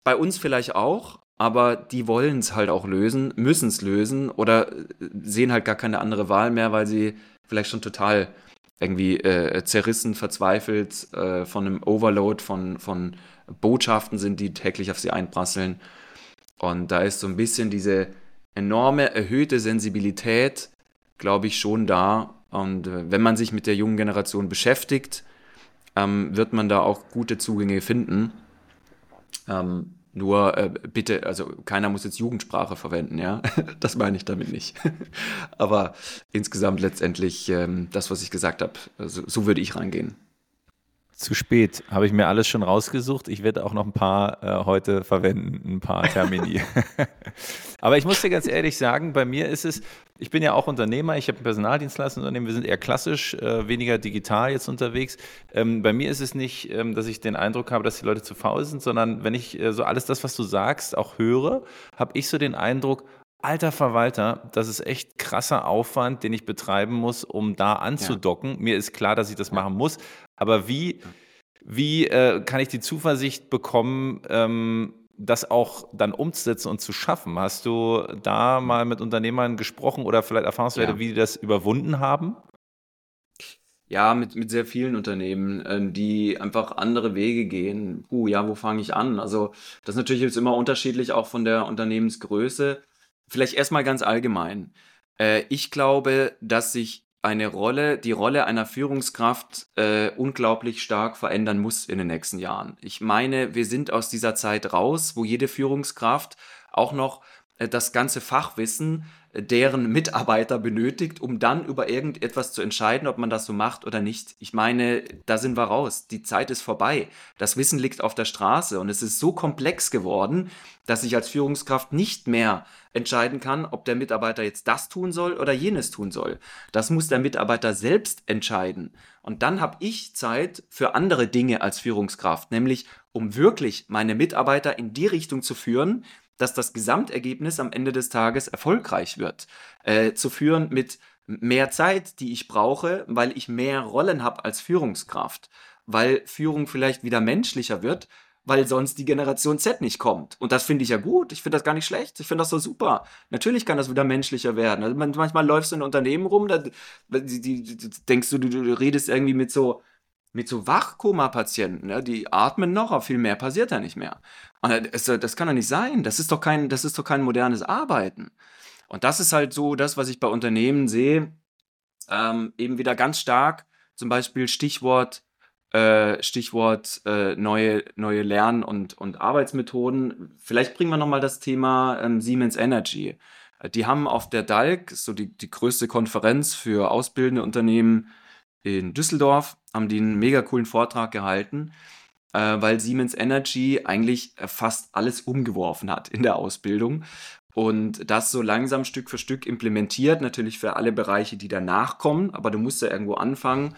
Bei uns vielleicht auch, aber die wollen es halt auch lösen, müssen es lösen oder äh, sehen halt gar keine andere Wahl mehr, weil sie vielleicht schon total irgendwie äh, zerrissen, verzweifelt äh, von einem Overload von, von Botschaften sind, die täglich auf sie einprasseln. Und da ist so ein bisschen diese enorme erhöhte Sensibilität, glaube ich, schon da. Und äh, wenn man sich mit der jungen Generation beschäftigt, ähm, wird man da auch gute Zugänge finden. Ähm, nur äh, bitte, also keiner muss jetzt Jugendsprache verwenden, ja. <laughs> Das meine ich damit nicht. <laughs> Aber insgesamt letztendlich ähm, das, was ich gesagt habe, so, so würde ich reingehen. Zu spät. Habe ich mir alles schon rausgesucht. Ich werde auch noch ein paar äh, heute verwenden, ein paar Termini. <laughs> Aber ich muss dir ganz ehrlich sagen, bei mir ist es, ich bin ja auch Unternehmer, ich habe ein Personaldienstleistungsunternehmen, wir sind eher klassisch, äh, weniger digital jetzt unterwegs. Ähm, bei mir ist es nicht, ähm, dass ich den Eindruck habe, dass die Leute zu faul sind, sondern wenn ich äh, so alles das, was du sagst, auch höre, habe ich so den Eindruck, Alter Verwalter, das ist echt krasser Aufwand, den ich betreiben muss, um da anzudocken. Ja. Mir ist klar, dass ich das machen muss, aber wie, wie äh, kann ich die Zuversicht bekommen, ähm, das auch dann umzusetzen und zu schaffen? Hast du da mal mit Unternehmern gesprochen oder vielleicht Erfahrungswerte, ja. wie die das überwunden haben? Ja, mit, mit sehr vielen Unternehmen, äh, die einfach andere Wege gehen. Puh, ja, wo fange ich an? Also, das ist natürlich jetzt immer unterschiedlich, auch von der Unternehmensgröße. Vielleicht erstmal ganz allgemein. Äh, ich glaube, dass sich eine Rolle, die Rolle einer Führungskraft äh, unglaublich stark verändern muss in den nächsten Jahren. Ich meine, wir sind aus dieser Zeit raus, wo jede Führungskraft auch noch äh, das ganze Fachwissen deren Mitarbeiter benötigt, um dann über irgendetwas zu entscheiden, ob man das so macht oder nicht. Ich meine, da sind wir raus. Die Zeit ist vorbei. Das Wissen liegt auf der Straße und es ist so komplex geworden, dass ich als Führungskraft nicht mehr entscheiden kann, ob der Mitarbeiter jetzt das tun soll oder jenes tun soll. Das muss der Mitarbeiter selbst entscheiden. Und dann habe ich Zeit für andere Dinge als Führungskraft, nämlich um wirklich meine Mitarbeiter in die Richtung zu führen, dass das Gesamtergebnis am Ende des Tages erfolgreich wird. Äh, zu führen mit mehr Zeit, die ich brauche, weil ich mehr Rollen habe als Führungskraft, weil Führung vielleicht wieder menschlicher wird, weil sonst die Generation Z nicht kommt. Und das finde ich ja gut. Ich finde das gar nicht schlecht. Ich finde das so super. Natürlich kann das wieder menschlicher werden. Also manchmal läufst du in Unternehmen rum, da die, die, die, denkst du, du, du redest irgendwie mit so mit so Wachkoma-Patienten, ja, die atmen noch, aber viel mehr passiert da nicht mehr. Und das, das kann doch nicht sein. Das ist doch kein, das ist doch kein modernes Arbeiten. Und das ist halt so das, was ich bei Unternehmen sehe, ähm, eben wieder ganz stark, zum Beispiel Stichwort, äh, Stichwort äh, neue, neue Lern- und, und Arbeitsmethoden. Vielleicht bringen wir nochmal das Thema ähm, Siemens Energy. Die haben auf der DALK, so die, die größte Konferenz für ausbildende Unternehmen in Düsseldorf, haben die einen mega coolen Vortrag gehalten, äh, weil Siemens Energy eigentlich äh, fast alles umgeworfen hat in der Ausbildung und das so langsam Stück für Stück implementiert, natürlich für alle Bereiche, die danach kommen, aber du musst ja irgendwo anfangen.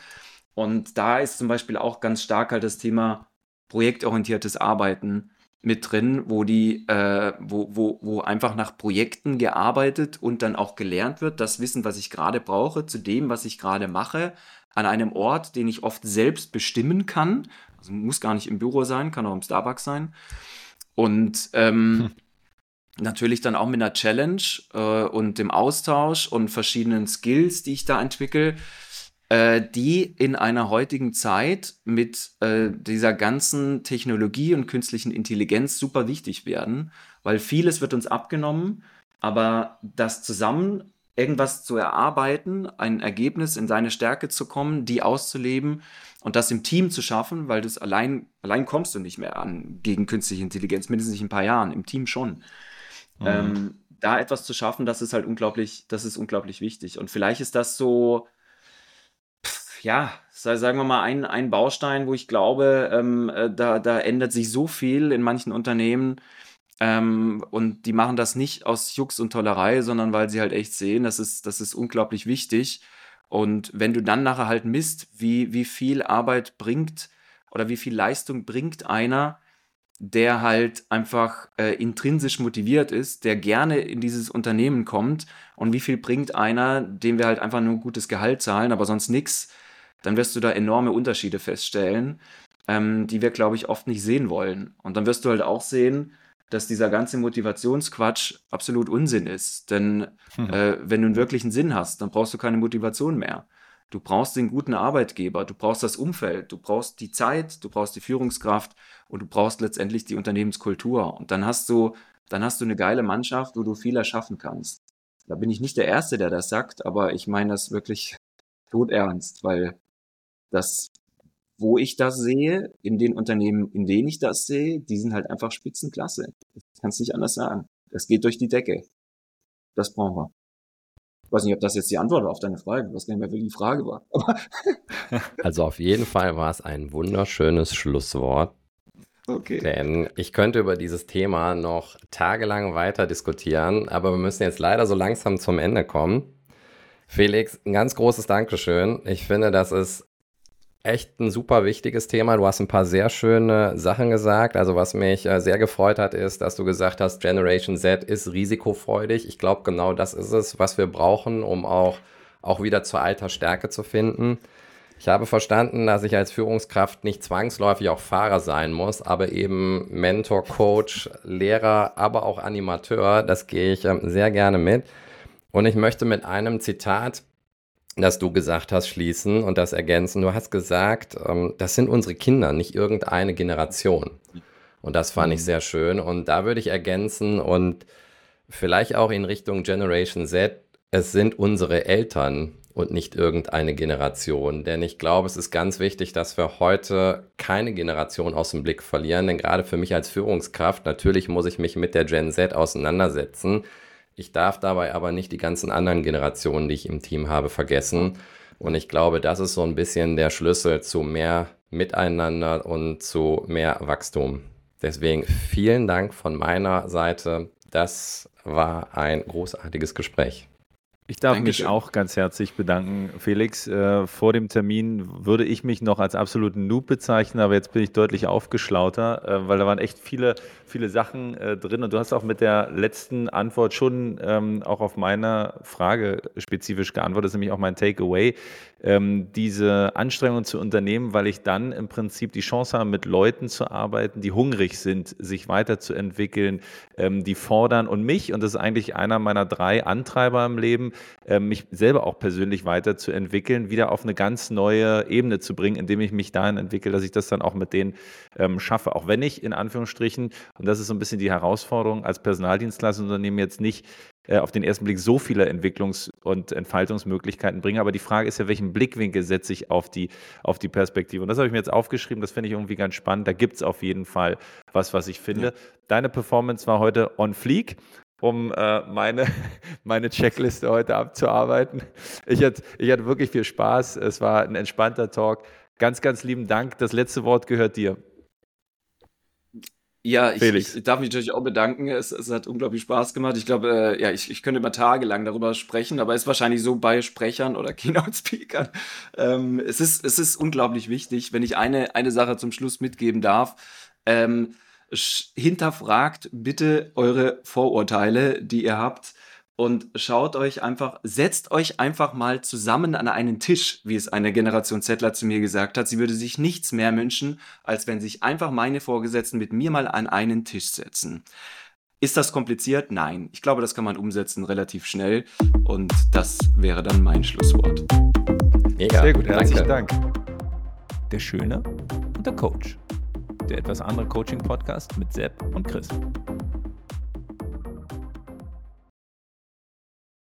Und da ist zum Beispiel auch ganz stark halt das Thema projektorientiertes Arbeiten mit drin, wo die, äh, wo, wo, wo einfach nach Projekten gearbeitet und dann auch gelernt wird, das Wissen, was ich gerade brauche, zu dem, was ich gerade mache, an einem Ort, den ich oft selbst bestimmen kann. Also muss gar nicht im Büro sein, kann auch im Starbucks sein. Und ähm, hm. natürlich dann auch mit einer Challenge äh, und dem Austausch und verschiedenen Skills, die ich da entwickle, äh, die in einer heutigen Zeit mit äh, dieser ganzen Technologie und künstlichen Intelligenz super wichtig werden, weil vieles wird uns abgenommen, aber das zusammen irgendwas zu erarbeiten, ein Ergebnis in deine Stärke zu kommen, die auszuleben und das im Team zu schaffen, weil das allein, allein kommst du nicht mehr an gegen künstliche Intelligenz, mindestens nicht in ein paar Jahren, im Team schon. Mhm. Ähm, da etwas zu schaffen, das ist halt unglaublich, das ist unglaublich wichtig. Und vielleicht ist das so, pff, ja, sagen wir mal, ein, ein Baustein, wo ich glaube, ähm, äh, da, da ändert sich so viel in manchen Unternehmen, ähm, und die machen das nicht aus Jux und Tollerei, sondern weil sie halt echt sehen, das ist, das ist unglaublich wichtig. Und wenn du dann nachher halt misst, wie, wie viel Arbeit bringt oder wie viel Leistung bringt einer, der halt einfach äh, intrinsisch motiviert ist, der gerne in dieses Unternehmen kommt und wie viel bringt einer, dem wir halt einfach nur ein gutes Gehalt zahlen, aber sonst nichts, dann wirst du da enorme Unterschiede feststellen, ähm, die wir, glaube ich, oft nicht sehen wollen. Und dann wirst du halt auch sehen, dass dieser ganze Motivationsquatsch absolut Unsinn ist. Denn hm. äh, wenn du einen wirklichen Sinn hast, dann brauchst du keine Motivation mehr. Du brauchst den guten Arbeitgeber, du brauchst das Umfeld, du brauchst die Zeit, du brauchst die Führungskraft und du brauchst letztendlich die Unternehmenskultur. Und dann hast du, dann hast du eine geile Mannschaft, wo du viel erschaffen kannst. Da bin ich nicht der Erste, der das sagt, aber ich meine das wirklich todernst, weil das wo ich das sehe, in den Unternehmen, in denen ich das sehe, die sind halt einfach Spitzenklasse. Das kannst du nicht anders sagen. Das geht durch die Decke. Das brauchen wir. Ich weiß nicht, ob das jetzt die Antwort war auf deine Frage, was gar nicht mehr wirklich die Frage war. <laughs> also auf jeden Fall war es ein wunderschönes Schlusswort. Okay. Denn ich könnte über dieses Thema noch tagelang weiter diskutieren, aber wir müssen jetzt leider so langsam zum Ende kommen. Felix, ein ganz großes Dankeschön. Ich finde, das ist echt ein super wichtiges Thema. Du hast ein paar sehr schöne Sachen gesagt. Also was mich äh, sehr gefreut hat, ist, dass du gesagt hast, Generation Z ist risikofreudig. Ich glaube, genau das ist es, was wir brauchen, um auch, auch wieder zur alter Stärke zu finden. Ich habe verstanden, dass ich als Führungskraft nicht zwangsläufig auch Fahrer sein muss, aber eben Mentor, Coach, Lehrer, aber auch Animateur. Das gehe ich ähm, sehr gerne mit. Und ich möchte mit einem Zitat das du gesagt hast, schließen und das ergänzen. Du hast gesagt, ähm, das sind unsere Kinder, nicht irgendeine Generation. Und das fand ich mhm. sehr schön. Und da würde ich ergänzen und vielleicht auch in Richtung Generation Z, es sind unsere Eltern und nicht irgendeine Generation. Denn ich glaube, es ist ganz wichtig, dass wir heute keine Generation aus dem Blick verlieren. Denn gerade für mich als Führungskraft, natürlich muss ich mich mit der Gen Z auseinandersetzen. Ich darf dabei aber nicht die ganzen anderen Generationen, die ich im Team habe, vergessen. Und ich glaube, das ist so ein bisschen der Schlüssel zu mehr Miteinander und zu mehr Wachstum. Deswegen vielen Dank von meiner Seite. Das war ein großartiges Gespräch. Ich darf Dankeschön. mich auch ganz herzlich bedanken, Felix. Äh, vor dem Termin würde ich mich noch als absoluten Noob bezeichnen, aber jetzt bin ich deutlich aufgeschlauter, äh, weil da waren echt viele, viele Sachen äh, drin. Und du hast auch mit der letzten Antwort schon ähm, auch auf meine Frage spezifisch geantwortet, das ist nämlich auch mein Takeaway ähm, diese Anstrengung zu unternehmen, weil ich dann im Prinzip die Chance habe, mit Leuten zu arbeiten, die hungrig sind, sich weiterzuentwickeln, ähm, die fordern und mich, und das ist eigentlich einer meiner drei Antreiber im Leben, äh, mich selber auch persönlich weiterzuentwickeln, wieder auf eine ganz neue Ebene zu bringen, indem ich mich dahin entwickle, dass ich das dann auch mit denen ähm, schaffe. Auch wenn ich in Anführungsstrichen, und das ist so ein bisschen die Herausforderung als Personaldienstleistungsunternehmen jetzt nicht auf den ersten Blick so viele Entwicklungs- und Entfaltungsmöglichkeiten bringen. Aber die Frage ist ja, welchen Blickwinkel setze ich auf die, auf die Perspektive? Und das habe ich mir jetzt aufgeschrieben, das finde ich irgendwie ganz spannend. Da gibt es auf jeden Fall was, was ich finde. Ja. Deine Performance war heute on fleek um äh, meine, <laughs> meine Checkliste heute abzuarbeiten. Ich hatte, ich hatte wirklich viel Spaß. Es war ein entspannter Talk. Ganz, ganz lieben Dank. Das letzte Wort gehört dir. Ja, ich, ich, darf mich natürlich auch bedanken. Es, es hat unglaublich Spaß gemacht. Ich glaube, äh, ja, ich, ich könnte immer tagelang darüber sprechen, aber es ist wahrscheinlich so bei Sprechern oder <laughs> Keynote-Speakern. Ähm, es, ist, es ist unglaublich wichtig, wenn ich eine, eine Sache zum Schluss mitgeben darf. Ähm, hinterfragt bitte eure Vorurteile, die ihr habt und schaut euch einfach, setzt euch einfach mal zusammen an einen Tisch, wie es eine Generation Zettler zu mir gesagt hat. Sie würde sich nichts mehr wünschen, als wenn sich einfach meine Vorgesetzten mit mir mal an einen Tisch setzen. Ist das kompliziert? Nein. Ich glaube, das kann man umsetzen relativ schnell und das wäre dann mein Schlusswort. Mega. Sehr gut, herzlichen Dank. Der Schöne und der Coach. Der etwas andere Coaching-Podcast mit Sepp und Chris.